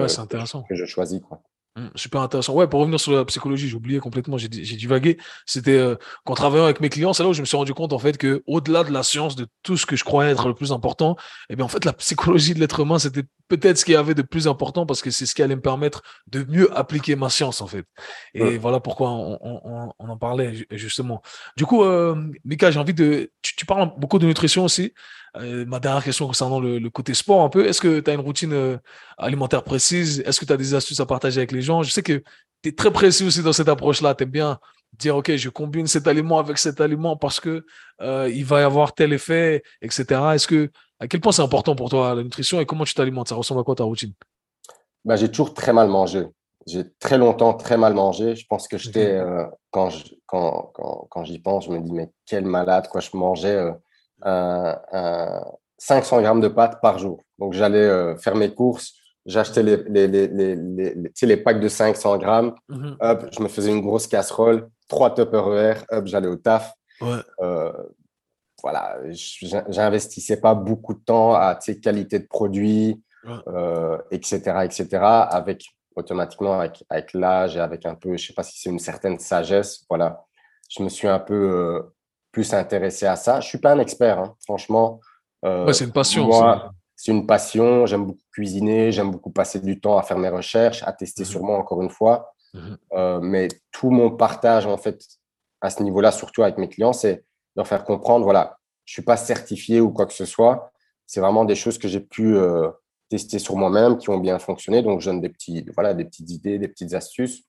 que, je choisis. Quoi. Mmh, super intéressant. Ouais, pour revenir sur la psychologie, j'ai oublié complètement, j'ai divagué. C'était euh, qu'en travaillant avec mes clients, c'est là où je me suis rendu compte en fait que au-delà de la science, de tout ce que je croyais être le plus important, eh bien en fait la psychologie de l'être humain, c'était peut-être ce qu'il y avait de plus important parce que c'est ce qui allait me permettre de mieux appliquer ma science en fait. Et voilà pourquoi on, on, on, en parlait justement. Du coup, euh, Mika, j'ai envie de. Tu, tu, parles beaucoup de nutrition aussi. Euh, ma dernière question concernant le, côté sport un peu, est-ce que tu as une routine euh, alimentaire précise? Est-ce que tu as des astuces à partager avec les gens? Je sais que tu es très précis aussi dans cette approche-là. Tu aimes bien dire, OK, je combine cet aliment avec cet aliment parce que euh, il va y avoir tel effet, etc. Est-ce que, à quel point c'est important pour toi la nutrition et comment tu t'alimentes? Ça ressemble à quoi ta routine? Bah, J'ai toujours très mal mangé. J'ai très longtemps très mal mangé. Je pense que j'étais, quand, quand, quand, quand j'y pense, je me dis, mais quel malade, quoi. Je mangeais 500 grammes de pâtes par jour. Donc, j'allais euh, faire mes courses, j'achetais les, les, les, les, les packs de 500 grammes, mhm. hop, je me faisais une grosse casserole, trois Tupperware, hop, j'allais au taf. Euh, voilà, j'investissais pas beaucoup de temps à qualité de produit, euh, etc., etc., avec automatiquement avec, avec l'âge et avec un peu, je sais pas si c'est une certaine sagesse, voilà, je me suis un peu plus intéressé à ça. Je suis pas un expert, hein, franchement. Euh, c'est une passion. c'est une passion. J'aime beaucoup cuisiner, j'aime beaucoup passer du temps à faire mes recherches, à tester sur moi encore une fois. Mhm. Euh, mais tout mon partage, en fait, à ce niveau-là, surtout avec mes clients, c'est de leur faire comprendre, voilà, je suis pas certifié ou quoi que ce soit. C'est vraiment des choses que j'ai pu euh, tester sur moi-même, qui ont bien fonctionné. Donc, je donne des, petits, voilà, des petites idées, des petites astuces.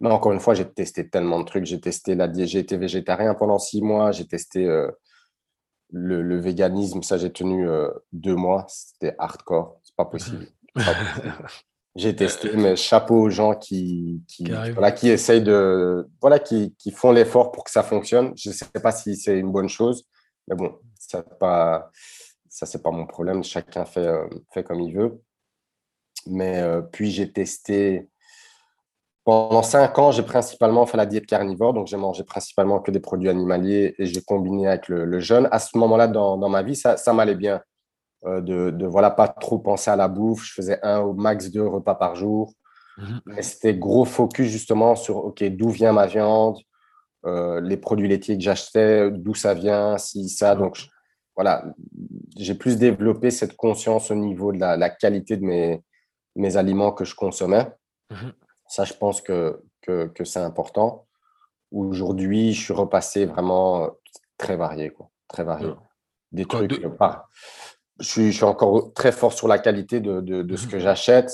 Mais encore une fois, j'ai testé tellement de trucs. J'ai testé la j'ai été végétarien pendant six mois. J'ai testé euh, le, véganisme. Ça, j'ai tenu euh, deux mois. C'était hardcore. C'est pas possible. j'ai testé, mais chapeau aux gens qui, qui, voilà, qui essayent de, voilà, qui, qui font l'effort pour que ça fonctionne. Je ne sais pas si c'est une bonne chose, mais bon, ça pas, ça c'est pas mon problème. Chacun fait, euh, fait comme il veut. Mais puis j'ai testé pendant cinq ans, j'ai principalement fait la diète carnivore, donc j'ai mangé principalement que des produits animaliers et j'ai combiné avec le, jeûne. À ce moment-là, dans, ma vie, ça, m'allait bien euh, de, de, voilà pas trop penser à la bouffe. Je faisais un au max deux repas par jour, mhm. mais c'était gros focus justement sur ok d'où vient ma viande, euh, les produits laitiers que j'achetais, d'où ça vient, si ça. Donc voilà, j'ai plus développé cette conscience au niveau de la, qualité de mes, mes aliments que je consommais. Mhm. Ça, je pense que, que, que c'est important. Aujourd'hui, je suis repassé vraiment euh, très varié, quoi. Très varié. Des trucs. Euh, pas. Je, suis, je suis encore très fort sur la qualité de, de, de ce mmh que j'achète,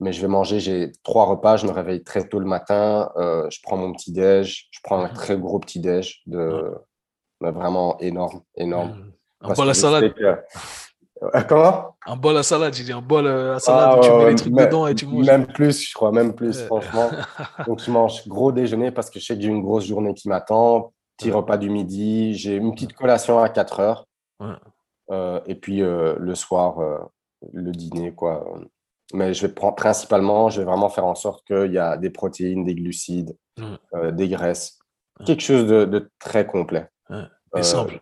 mais je vais manger, j'ai trois repas, je me réveille très tôt le matin, euh, je prends mon petit déj, je prends un mmh très gros petit déj de vraiment énorme, énorme. Mmh. Peu la salade. Comment? Un bol à salade, j'ai dit un bol à salade où tu mets les trucs dedans et tu manges. Même plus, je crois, même plus, franchement. Donc, je mange gros déjeuner parce que je sais que j'ai une grosse journée qui m'attend. Petit repas du midi, j'ai une petite collation à 4 heures. Euh, et puis euh, le soir, le dîner, quoi. Mais je vais prendre principalement, je vais vraiment faire en sorte qu'il y a des protéines, des glucides, des graisses. Quelque chose de, de très complet. Et simple.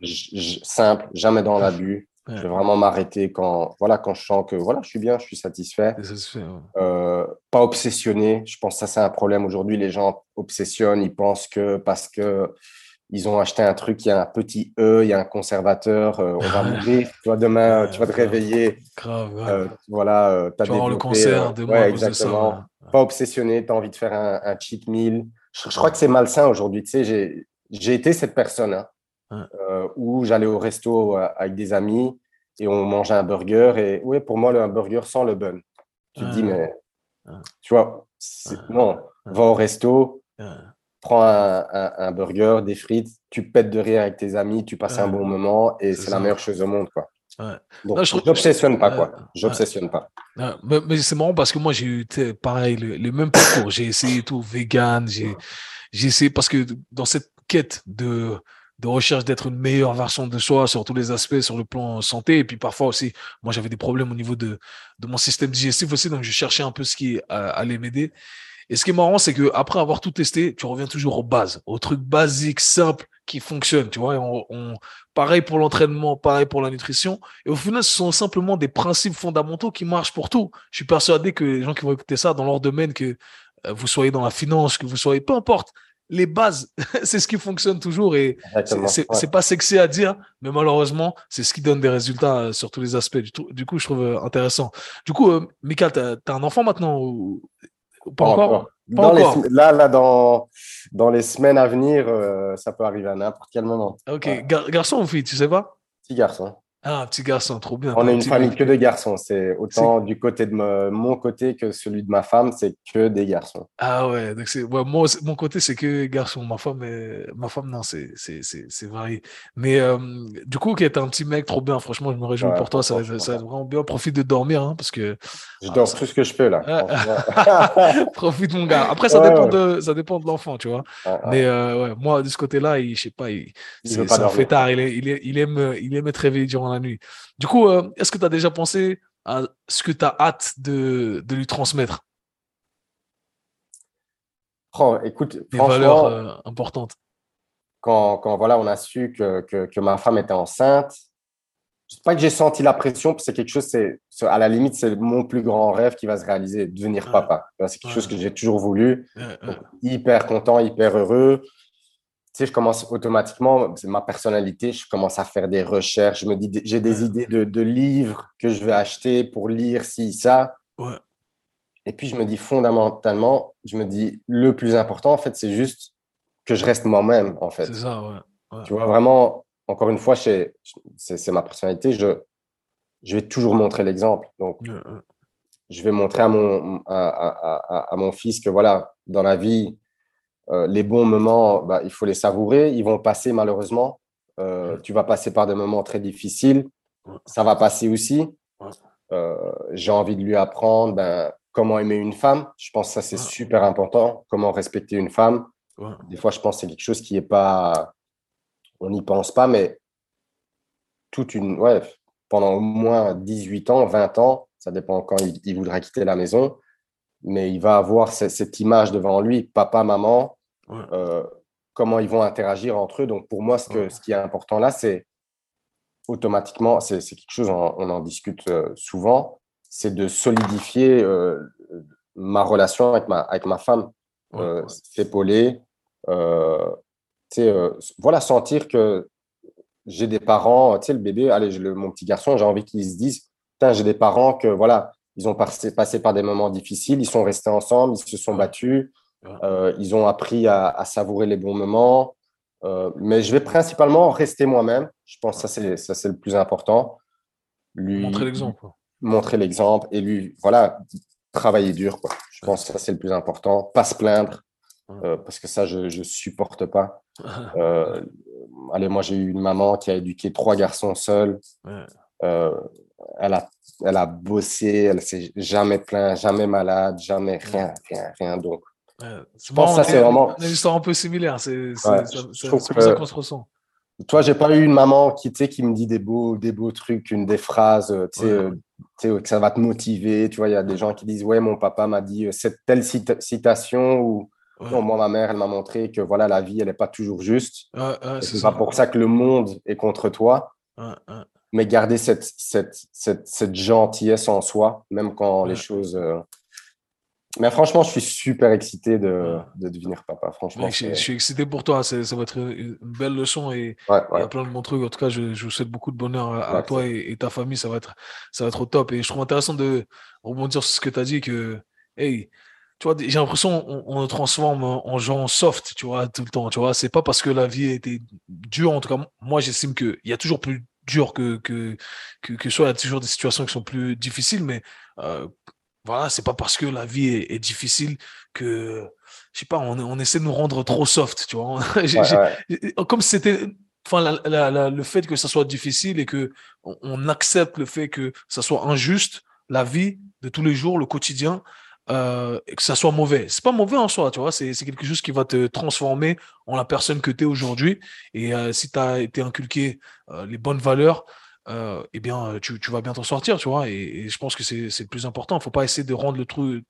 simple, jamais dans l'abus. Je vais vraiment m'arrêter quand, voilà, quand je sens que voilà, je suis bien, je suis satisfait. Euh, pas obsessionné. Je pense que ça, c'est un problème aujourd'hui. Les gens obsessionnent. Ils pensent que parce que ils ont acheté un truc, il y a un petit E, il y a un conservateur, euh, on va mourir. Tu vois, demain, tu vas te réveiller. Grave, euh, voilà, tu vas avoir le concert demain. exactement. Pas obsessionné, tu as envie de faire un, cheat meal. Je, crois que c'est malsain aujourd'hui. Tu sais, j'ai été cette personne. Hein. Euh, où j'allais au resto euh, avec des amis et on mangeait un burger. Et oui, pour moi, le un burger sans le bun. Tu te dis, mais tu vois, non, va au resto, prends un, un, burger, des frites, tu pètes de rire avec tes amis, tu passes un bon moment et c'est la meilleure chose au monde. Quoi. Donc, je n'obsessionne pas, quoi. J'obsessionne pas. mais, c'est marrant parce que moi, j'ai eu pareil, les mêmes parcours. J'ai essayé tout vegan, j'ai essayé parce que dans cette quête de, de recherche d'être une meilleure version de soi sur tous les aspects, sur le plan santé, et puis parfois aussi, moi, j'avais des problèmes au niveau de, mon système digestif aussi, donc je cherchais un peu ce qui allait m'aider. Et ce qui est marrant, c'est que après avoir tout testé, tu reviens toujours aux bases, aux trucs basiques, simples, qui fonctionnent. Tu vois, on, pareil pour l'entraînement, pareil pour la nutrition. Et au final, ce sont simplement des principes fondamentaux qui marchent pour tout. Je suis persuadé que les gens qui vont écouter ça dans leur domaine, que euh, vous soyez dans la finance, que vous soyez, peu importe, les bases, c'est ce qui fonctionne toujours et c'est pas sexy à dire, mais malheureusement, c'est ce qui donne des résultats euh, sur tous les aspects. Du, coup, je trouve euh, intéressant. Du coup, euh, Mika, tu as, un enfant maintenant ou, pas, encore, là, là dans, dans les semaines à venir, euh, ça peut arriver à n'importe quel moment. Ok, garçon ou fille, tu sais pas? Petit garçon. Ah, un petit garçon, trop bien. On est une famille que de garçons. C'est autant du côté de mon côté que celui de ma femme, c'est que des garçons. Ah ouais, donc c'est moi mon côté c'est que garçon. Ma femme, ma femme non, c'est c'est c'est varié. Mais euh, du coup, qui est un petit mec, trop bien. Franchement, je me réjouis pour toi. Ça, va, ça vraiment bien. Profite de dormir, hein, parce que je dors tout ce que je peux là. Profite mon gars. Après, ça dépend de ça dépend de l'enfant, tu vois. Mais euh, ouais, moi de ce côté-là, il, je sais pas, il, il c'est un tard. Il, il, il aime il aime être réveillé durant la nuit. Du coup, euh, est-ce que tu as déjà pensé à ce que tu as hâte de, lui transmettre? Oh, écoute, Des valeurs euh, importantes. Quand, quand, voilà, on a su que, que, ma femme était enceinte, je sais pas que j'ai senti la pression, c'est quelque chose, c'est à la limite, c'est mon plus grand rêve qui va se réaliser, devenir papa. C'est quelque chose que j'ai toujours voulu. hyper content, hyper heureux je commence automatiquement, c'est ma personnalité, je commence à faire des recherches, je me dis, j'ai des idées de, livres que je vais acheter pour lire ci, ça. Et puis, je me dis fondamentalement, je me dis, le plus important, en fait, c'est juste que je reste moi-même, en fait. C'est ça, ouais. Tu vois, vraiment, encore une fois, c'est ma personnalité, je, je vais toujours montrer l'exemple. Donc, je vais montrer à mon, à, à, mon fils que, voilà, dans la vie, les bons moments, bah, il faut les savourer. Ils vont passer malheureusement. Euh, tu vas passer par des moments très difficiles. Ça va passer aussi. Euh, j'ai envie de lui apprendre ben, comment aimer une femme. Je pense que ça, c'est super important. Comment respecter une femme. Des fois, je pense que c'est quelque chose qui n'est pas. On n'y pense pas, mais toute une. Ouais, pendant au moins 18 ans, 20 ans, ça dépend quand il, voudra quitter la maison, mais il va avoir cette image devant lui, papa, maman, euh, comment ils vont interagir entre eux. Donc, pour moi, ce, que, ce qui est important là, c'est automatiquement, c'est quelque chose, on, en discute euh, souvent, c'est de solidifier euh, ma relation avec ma, avec ma femme, s'épauler, voilà, sentir que j'ai des parents, tu sais, le bébé, allez, le, mon petit garçon, j'ai envie qu'ils se disent, j'ai des parents que, voilà, ils ont passé, passé, par des moments difficiles, ils sont restés ensemble, ils se sont battus, euh, ils ont appris à, savourer les bons moments. Euh, mais je vais principalement rester moi-même. Je pense que ça, c'est le plus important. Lui, montrer l'exemple. Montrer l'exemple et lui, voilà, travailler dur. Quoi. Je pense que ça, c'est le plus important. Pas se plaindre, euh, parce que ça, je ne supporte pas. allez, moi, j'ai eu une maman qui a éduqué trois garçons seuls. elle, a, elle a bossé, elle s'est jamais plaint, jamais malade, jamais rien, rien, rien. Donc, je pense que ça, c'est vraiment. une histoire un peu similaire. C'est ça qu'on se ressent. Toi, j'ai pas eu une maman qui, qui me dit des beaux, des beaux trucs, une des phrases, tu sais, euh, que ça va te motiver. Tu vois, il y a des gens qui disent, ouais, mon papa m'a dit euh, cette telle citation ou non, moi, ma mère, elle m'a montré que voilà, la vie, elle n'est pas toujours juste. c'est pas pour ça que le monde est contre toi. Mais garder cette, cette, cette, cette, gentillesse en soi, même quand les choses euh, mais franchement, je suis super excité de, de devenir papa. Franchement, je, suis excité pour toi. Ça va être une belle leçon et il y a plein de bons trucs. En tout cas, je, je vous souhaite beaucoup de bonheur à, toi et, ta famille. Ça va, être, ça va être au top. Et je trouve intéressant de rebondir sur ce que tu as dit que, hey, tu vois, j'ai l'impression qu'on on le transforme en gens soft, tu vois, tout le temps. Tu vois, c'est pas parce que la vie a été dure. En tout cas, moi, j'estime qu'il y a toujours plus dur que, que, que, que soit il y a toujours des situations qui sont plus difficiles, mais euh, voilà, c'est pas parce que la vie est, difficile que, je sais pas, on, essaie de nous rendre trop soft, tu vois. Comme si c'était enfin, le fait que ça soit difficile et que on, accepte le fait que ça soit injuste, la vie de tous les jours, le quotidien, euh, et que ça soit mauvais. C'est pas mauvais en soi, tu vois, c'est quelque chose qui va te transformer en la personne que tu es aujourd'hui. Et euh, si tu as été inculqué euh, les bonnes valeurs, eh bien, tu, tu vas bien t'en sortir, tu vois. Et, je pense que c'est le plus important. Il faut pas essayer de rendre le truc,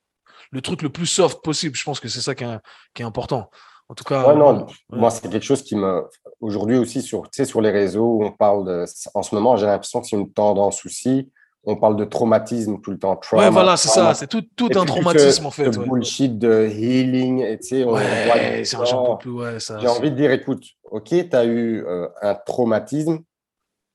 le truc le plus soft possible. Je pense que c'est ça qui est, qui est important. En tout cas, non, moi, c'est quelque chose qui me. Aujourd'hui aussi, sur, sur les réseaux, on parle de. En ce moment, j'ai l'impression que c'est une tendance aussi. On parle de traumatisme tout le temps. ouais, voilà, c'est ça. C'est tout, tout un traumatisme, en fait. Le bullshit de healing. Et, tu sais, on ouais, J'ai envie de dire écoute, OK, tu as eu euh, un traumatisme.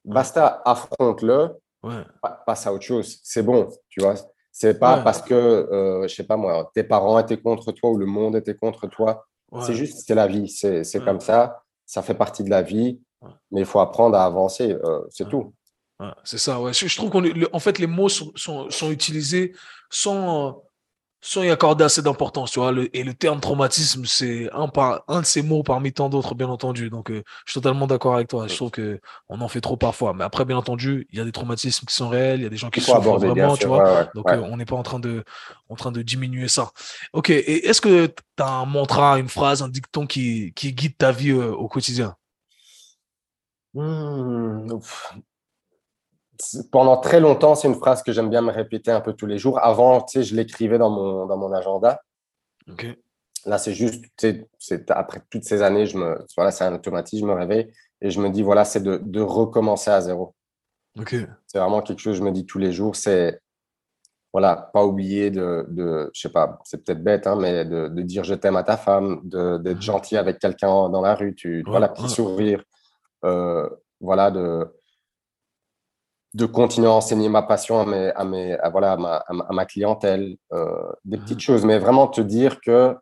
Basta, affronte-le. Ouais. Passe à autre chose. C'est bon, tu vois. C'est pas parce que, euh, je sais pas moi, tes parents étaient contre toi ou le monde était contre toi c'est juste, c'est la vie, c'est comme ça, ça fait partie de la vie, mais il faut apprendre à avancer, euh, c'est tout. c'est ça, ouais. Je, trouve qu'en fait, les mots sont, sont, sont utilisés sans, sans y accorder assez d'importance, tu vois. et le terme traumatisme, c'est un, un de ces mots parmi tant d'autres, bien entendu. Donc, euh, je suis totalement d'accord avec toi. Je trouve qu'on en fait trop parfois. Mais après, bien entendu, il y a des traumatismes qui sont réels, il y a des gens qui souffrent vraiment, tu vois. Donc, euh, on n'est pas en train, de, en train de diminuer ça. Ok, et est-ce que tu as un mantra, une phrase, un dicton qui, qui guide ta vie euh, au quotidien? Mmh, pendant très longtemps, c'est une phrase que j'aime bien me répéter un peu tous les jours. Avant, tu sais, je l'écrivais dans mon, dans mon agenda. Là, c'est juste, c'est après toutes ces années, je me, voilà, c'est un automatisme, je me réveille et je me dis, voilà, c'est de, de, recommencer à zéro. C'est vraiment quelque chose que je me dis tous les jours. C'est, voilà, pas oublier de, de je sais pas, c'est peut-être bête, hein, mais de, de, dire je t'aime à ta femme, d'être gentil avec quelqu'un dans la rue, tu, voilà, petit sourire, euh, voilà, de, de continuer à enseigner ma passion à, mes, à, mes, voilà, à, ma, clientèle, euh, des petites mhm. choses, mais vraiment te dire que,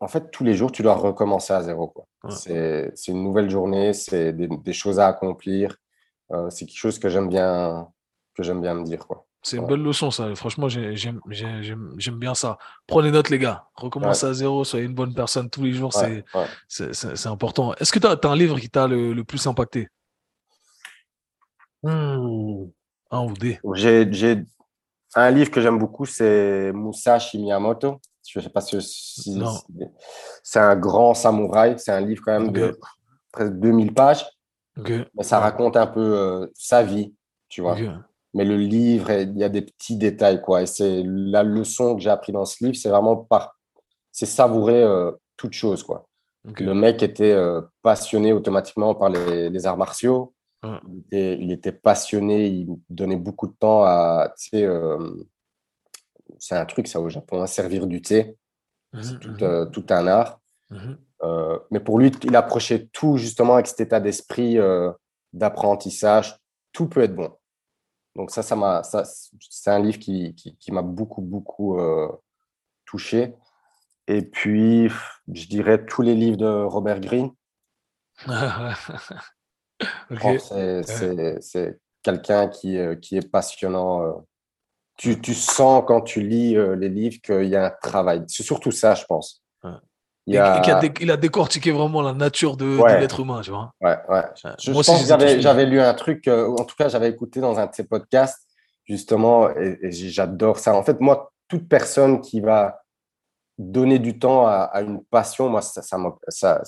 en fait, tous les jours, tu dois recommencer à zéro. C'est une nouvelle journée, c'est des, choses à accomplir. Euh, c'est quelque chose que j'aime bien, que j'aime bien me dire. C'est une belle leçon, ça. Franchement, j'aime bien ça. Prenez note, les gars. Recommencez à zéro, soyez une bonne personne tous les jours. c'est important. Est-ce que tu as, un livre qui t'a le, le plus impacté? Hmm. Un ou J'ai un livre que j'aime beaucoup, c'est Musashi Miyamoto. Je ne sais pas si, c'est un grand samouraï. C'est un livre quand même de presque 2000 pages. Mais ça raconte un peu euh, sa vie, tu vois. Mais le livre, il y a des petits détails, quoi. Et c'est la leçon que j'ai appris dans ce livre, c'est vraiment par, c'est savourer euh, toute chose, quoi. Le mec était euh, passionné automatiquement par les, les arts martiaux. Il, était, passionné, il donnait beaucoup de temps à, euh, c'est un truc ça au Japon, à servir du thé. Mmh c'est tout, mmh euh, tout, un art. Mmh euh, mais pour lui, il approchait tout justement avec cet état d'esprit d'apprentissage. Tout peut être bon. Donc ça, ça m'a, ça, c'est un livre qui, qui, qui m'a beaucoup, beaucoup touché. Et puis, je dirais tous les livres de Robert Greene. C'est quelqu'un qui, euh, qui, est passionnant. Euh. Tu, tu, sens quand tu lis euh, les livres qu'il y a un travail. C'est surtout ça, je pense. Il, a... il, a décortiqué vraiment la nature de, l'être humain, tu vois. Ouais, ouais. Je, pense que j'avais lu un truc, en tout cas, j'avais écouté dans un de ses podcasts, justement, et, j'adore ça. En fait, moi, toute personne qui va donner du temps à, une passion, moi, ça, ça, ça,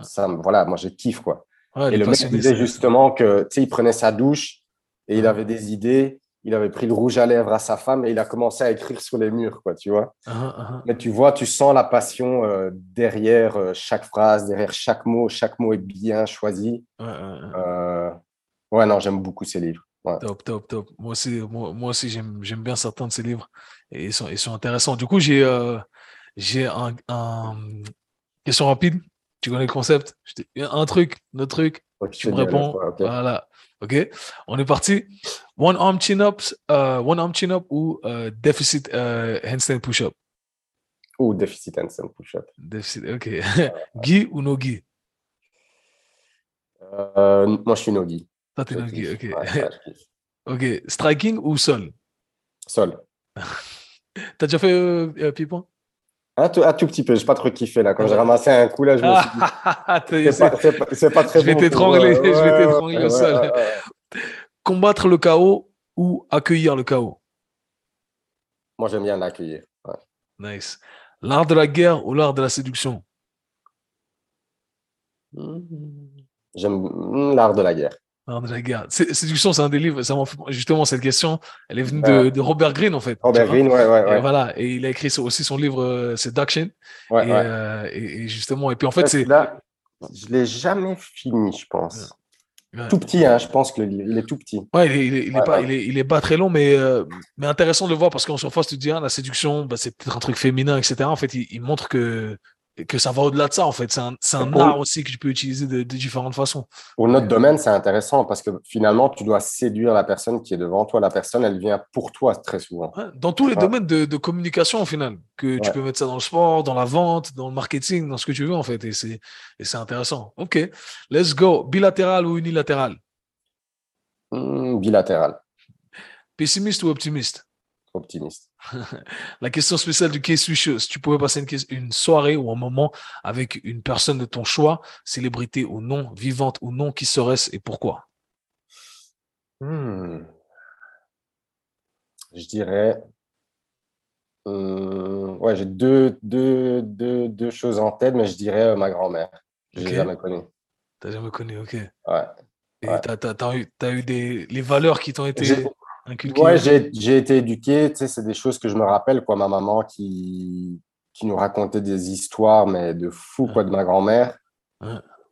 ça, voilà, moi, je kiffe, quoi et le mec disait justement que, tu sais, il prenait sa douche et il avait des idées. Il avait pris le rouge à lèvres à sa femme et il a commencé à écrire sur les murs, quoi, tu vois. Ah, ah, ah. Mais tu vois, tu sens la passion euh, derrière euh, chaque phrase, derrière chaque mot. Chaque mot est bien choisi. Euh, ouais, non, j'aime beaucoup ces livres. Top, top, top. Moi aussi, moi, aussi j'aime bien certains de ces livres et ils sont, ils sont intéressants. Du coup, j'ai j'ai un, un, question rapide. Tu connais le concept? Un truc, un truc. tu me réponds. Voilà. OK? On est parti. One arm chin up, uh, one arm chin up ou uh, deficit uh, handstand push up. Ou deficit handstand push up. Deficit. OK. Guy ou no Guy euh, Moi, je suis no Guy. Toi, t'es no Guy. OK. OK. Striking ou sol? Sol. T'as déjà fait euh, euh Un tout, un tout petit peu, je n'ai pas trop kiffé là. Quand j'ai ramassé un coup là, je me suis dit. c'est pas, pas, pas, très Je vais t'étrangler, je vais t'étrangler au sol. Combattre le chaos ou accueillir le chaos? Moi, j'aime bien l'accueillir. Nice. L'art de la guerre ou l'art de la séduction? J'aime l'art de la guerre. L'art de la guerre. Séduction, c'est un des livres. justement, cette question, elle est venue de, Robert Greene, en fait. Robert Greene, ouais, ouais, ouais. Et voilà. Et il a écrit aussi son livre, euh, Seduction. Ouais, et, euh, et, justement, et puis en fait, c'est. Là, je l'ai jamais fini, je pense. Tout petit, hein, je pense que il est tout petit. Ouais, il est, il est, pas, il est, il est, pas très long, mais, euh, mais intéressant de le voir parce qu'en surface, tu te dis, ah, la séduction, bah, c'est peut-être un truc féminin, etc. En fait, il montre que que ça va au-delà de ça, en fait. C'est un, un art aussi que tu peux utiliser de, différentes façons. Pour notre domaine, c'est intéressant parce que finalement, tu dois séduire la personne qui est devant toi. La personne, elle vient pour toi très souvent. dans tous les domaines de, de, communication, au final, que tu peux mettre ça dans le sport, dans la vente, dans le marketing, dans ce que tu veux, en fait. Et c'est intéressant. OK. Let's go. Bilatéral ou unilatéral? Hmm, Bilatéral. Pessimiste ou optimiste? Optimiste. La question spéciale du case switch, si tu pouvais passer une, une, soirée ou un moment avec une personne de ton choix, célébrité ou non, vivante ou non, qui serait-ce et pourquoi? Hmm. Je dirais. Euh, ouais, j'ai deux, deux, deux, deux, choses en tête, mais je dirais euh, ma grand-mère. Je l'ai jamais connue. T'as jamais connu, ok. Ouais. Et t'as, eu, as eu des, les valeurs qui t'ont été Ouais, j'ai été éduqué, tu sais, c'est des choses que je me rappelle, quoi. Ma maman qui, qui nous racontait des histoires, mais de fou, quoi, de ma grand-mère.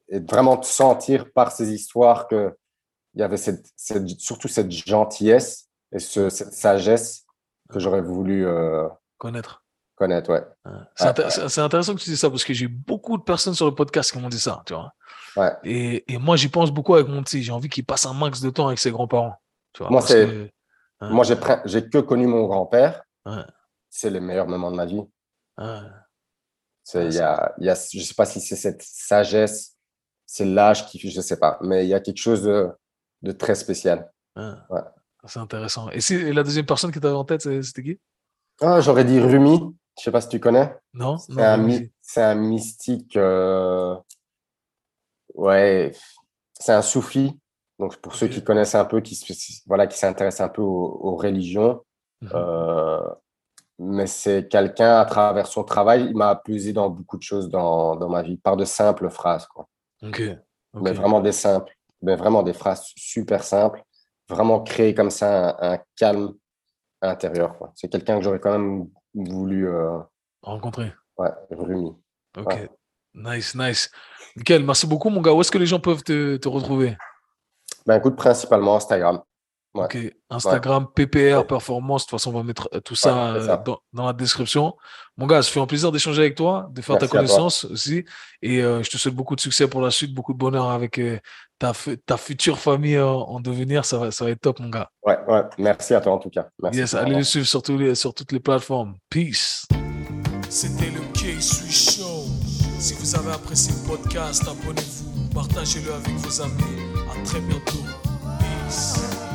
Et vraiment te sentir par ces histoires que il y avait cette, surtout cette gentillesse et ce, cette sagesse que j'aurais voulu euh, connaître. Connaître, ouais. C'est intéressant que tu dises ça parce que j'ai beaucoup de personnes sur le podcast qui m'ont dit ça, tu vois. Ouais. Et, et moi, j'y pense beaucoup avec mon petit. J'ai envie qu'il passe un max de temps avec ses grands-parents. Moi, c'est moi, j'ai que connu mon grand-père. C'est le meilleur moment de ma vie. Il y a, y a, je ne sais pas si c'est cette sagesse, c'est l'âge qui, je ne sais pas, mais il y a quelque chose de, de très spécial. C'est intéressant. Et, si, la deuxième personne qui t'avait en tête, c'était qui? Ah, J'aurais dit Rumi. Je ne sais pas si tu connais. Non. C'est un, un, mystique. Euh... Ouais. C'est un soufi donc, pour ceux qui connaissent un peu, qui, voilà, qui s'intéressent un peu aux, religions, mhm. euh, mais c'est quelqu'un, à travers son travail, il m'a pesé dans beaucoup de choses dans, dans, ma vie, par de simples phrases. Quoi. Mais vraiment des simples, mais vraiment des phrases super simples, vraiment créer comme ça un, calme intérieur. C'est quelqu'un que j'aurais quand même voulu euh, rencontrer. Ouais, Rumi. Ok, nice, nice. Nickel, merci beaucoup, mon gars. Où est-ce que les gens peuvent te, te retrouver? Ben, écoute, principalement Instagram. Ok, Instagram, PPR, Performance. De toute façon, on va mettre euh, tout ça, euh, Dans, la description. Mon gars, ça fait un plaisir d'échanger avec toi, de faire ta connaissance aussi. Et euh, je te souhaite beaucoup de succès pour la suite, beaucoup de bonheur avec ta, ta future famille en devenir. Ça va, ça va être top, mon gars. Ouais, ouais. Merci à toi en tout cas. Merci yes, allez le suivre sur, sur toutes les plateformes. Peace. C'était le K-Swiss Show. Si vous avez apprécié le podcast, abonnez-vous, Partagez-le avec vos amis. À très bientôt. Peace.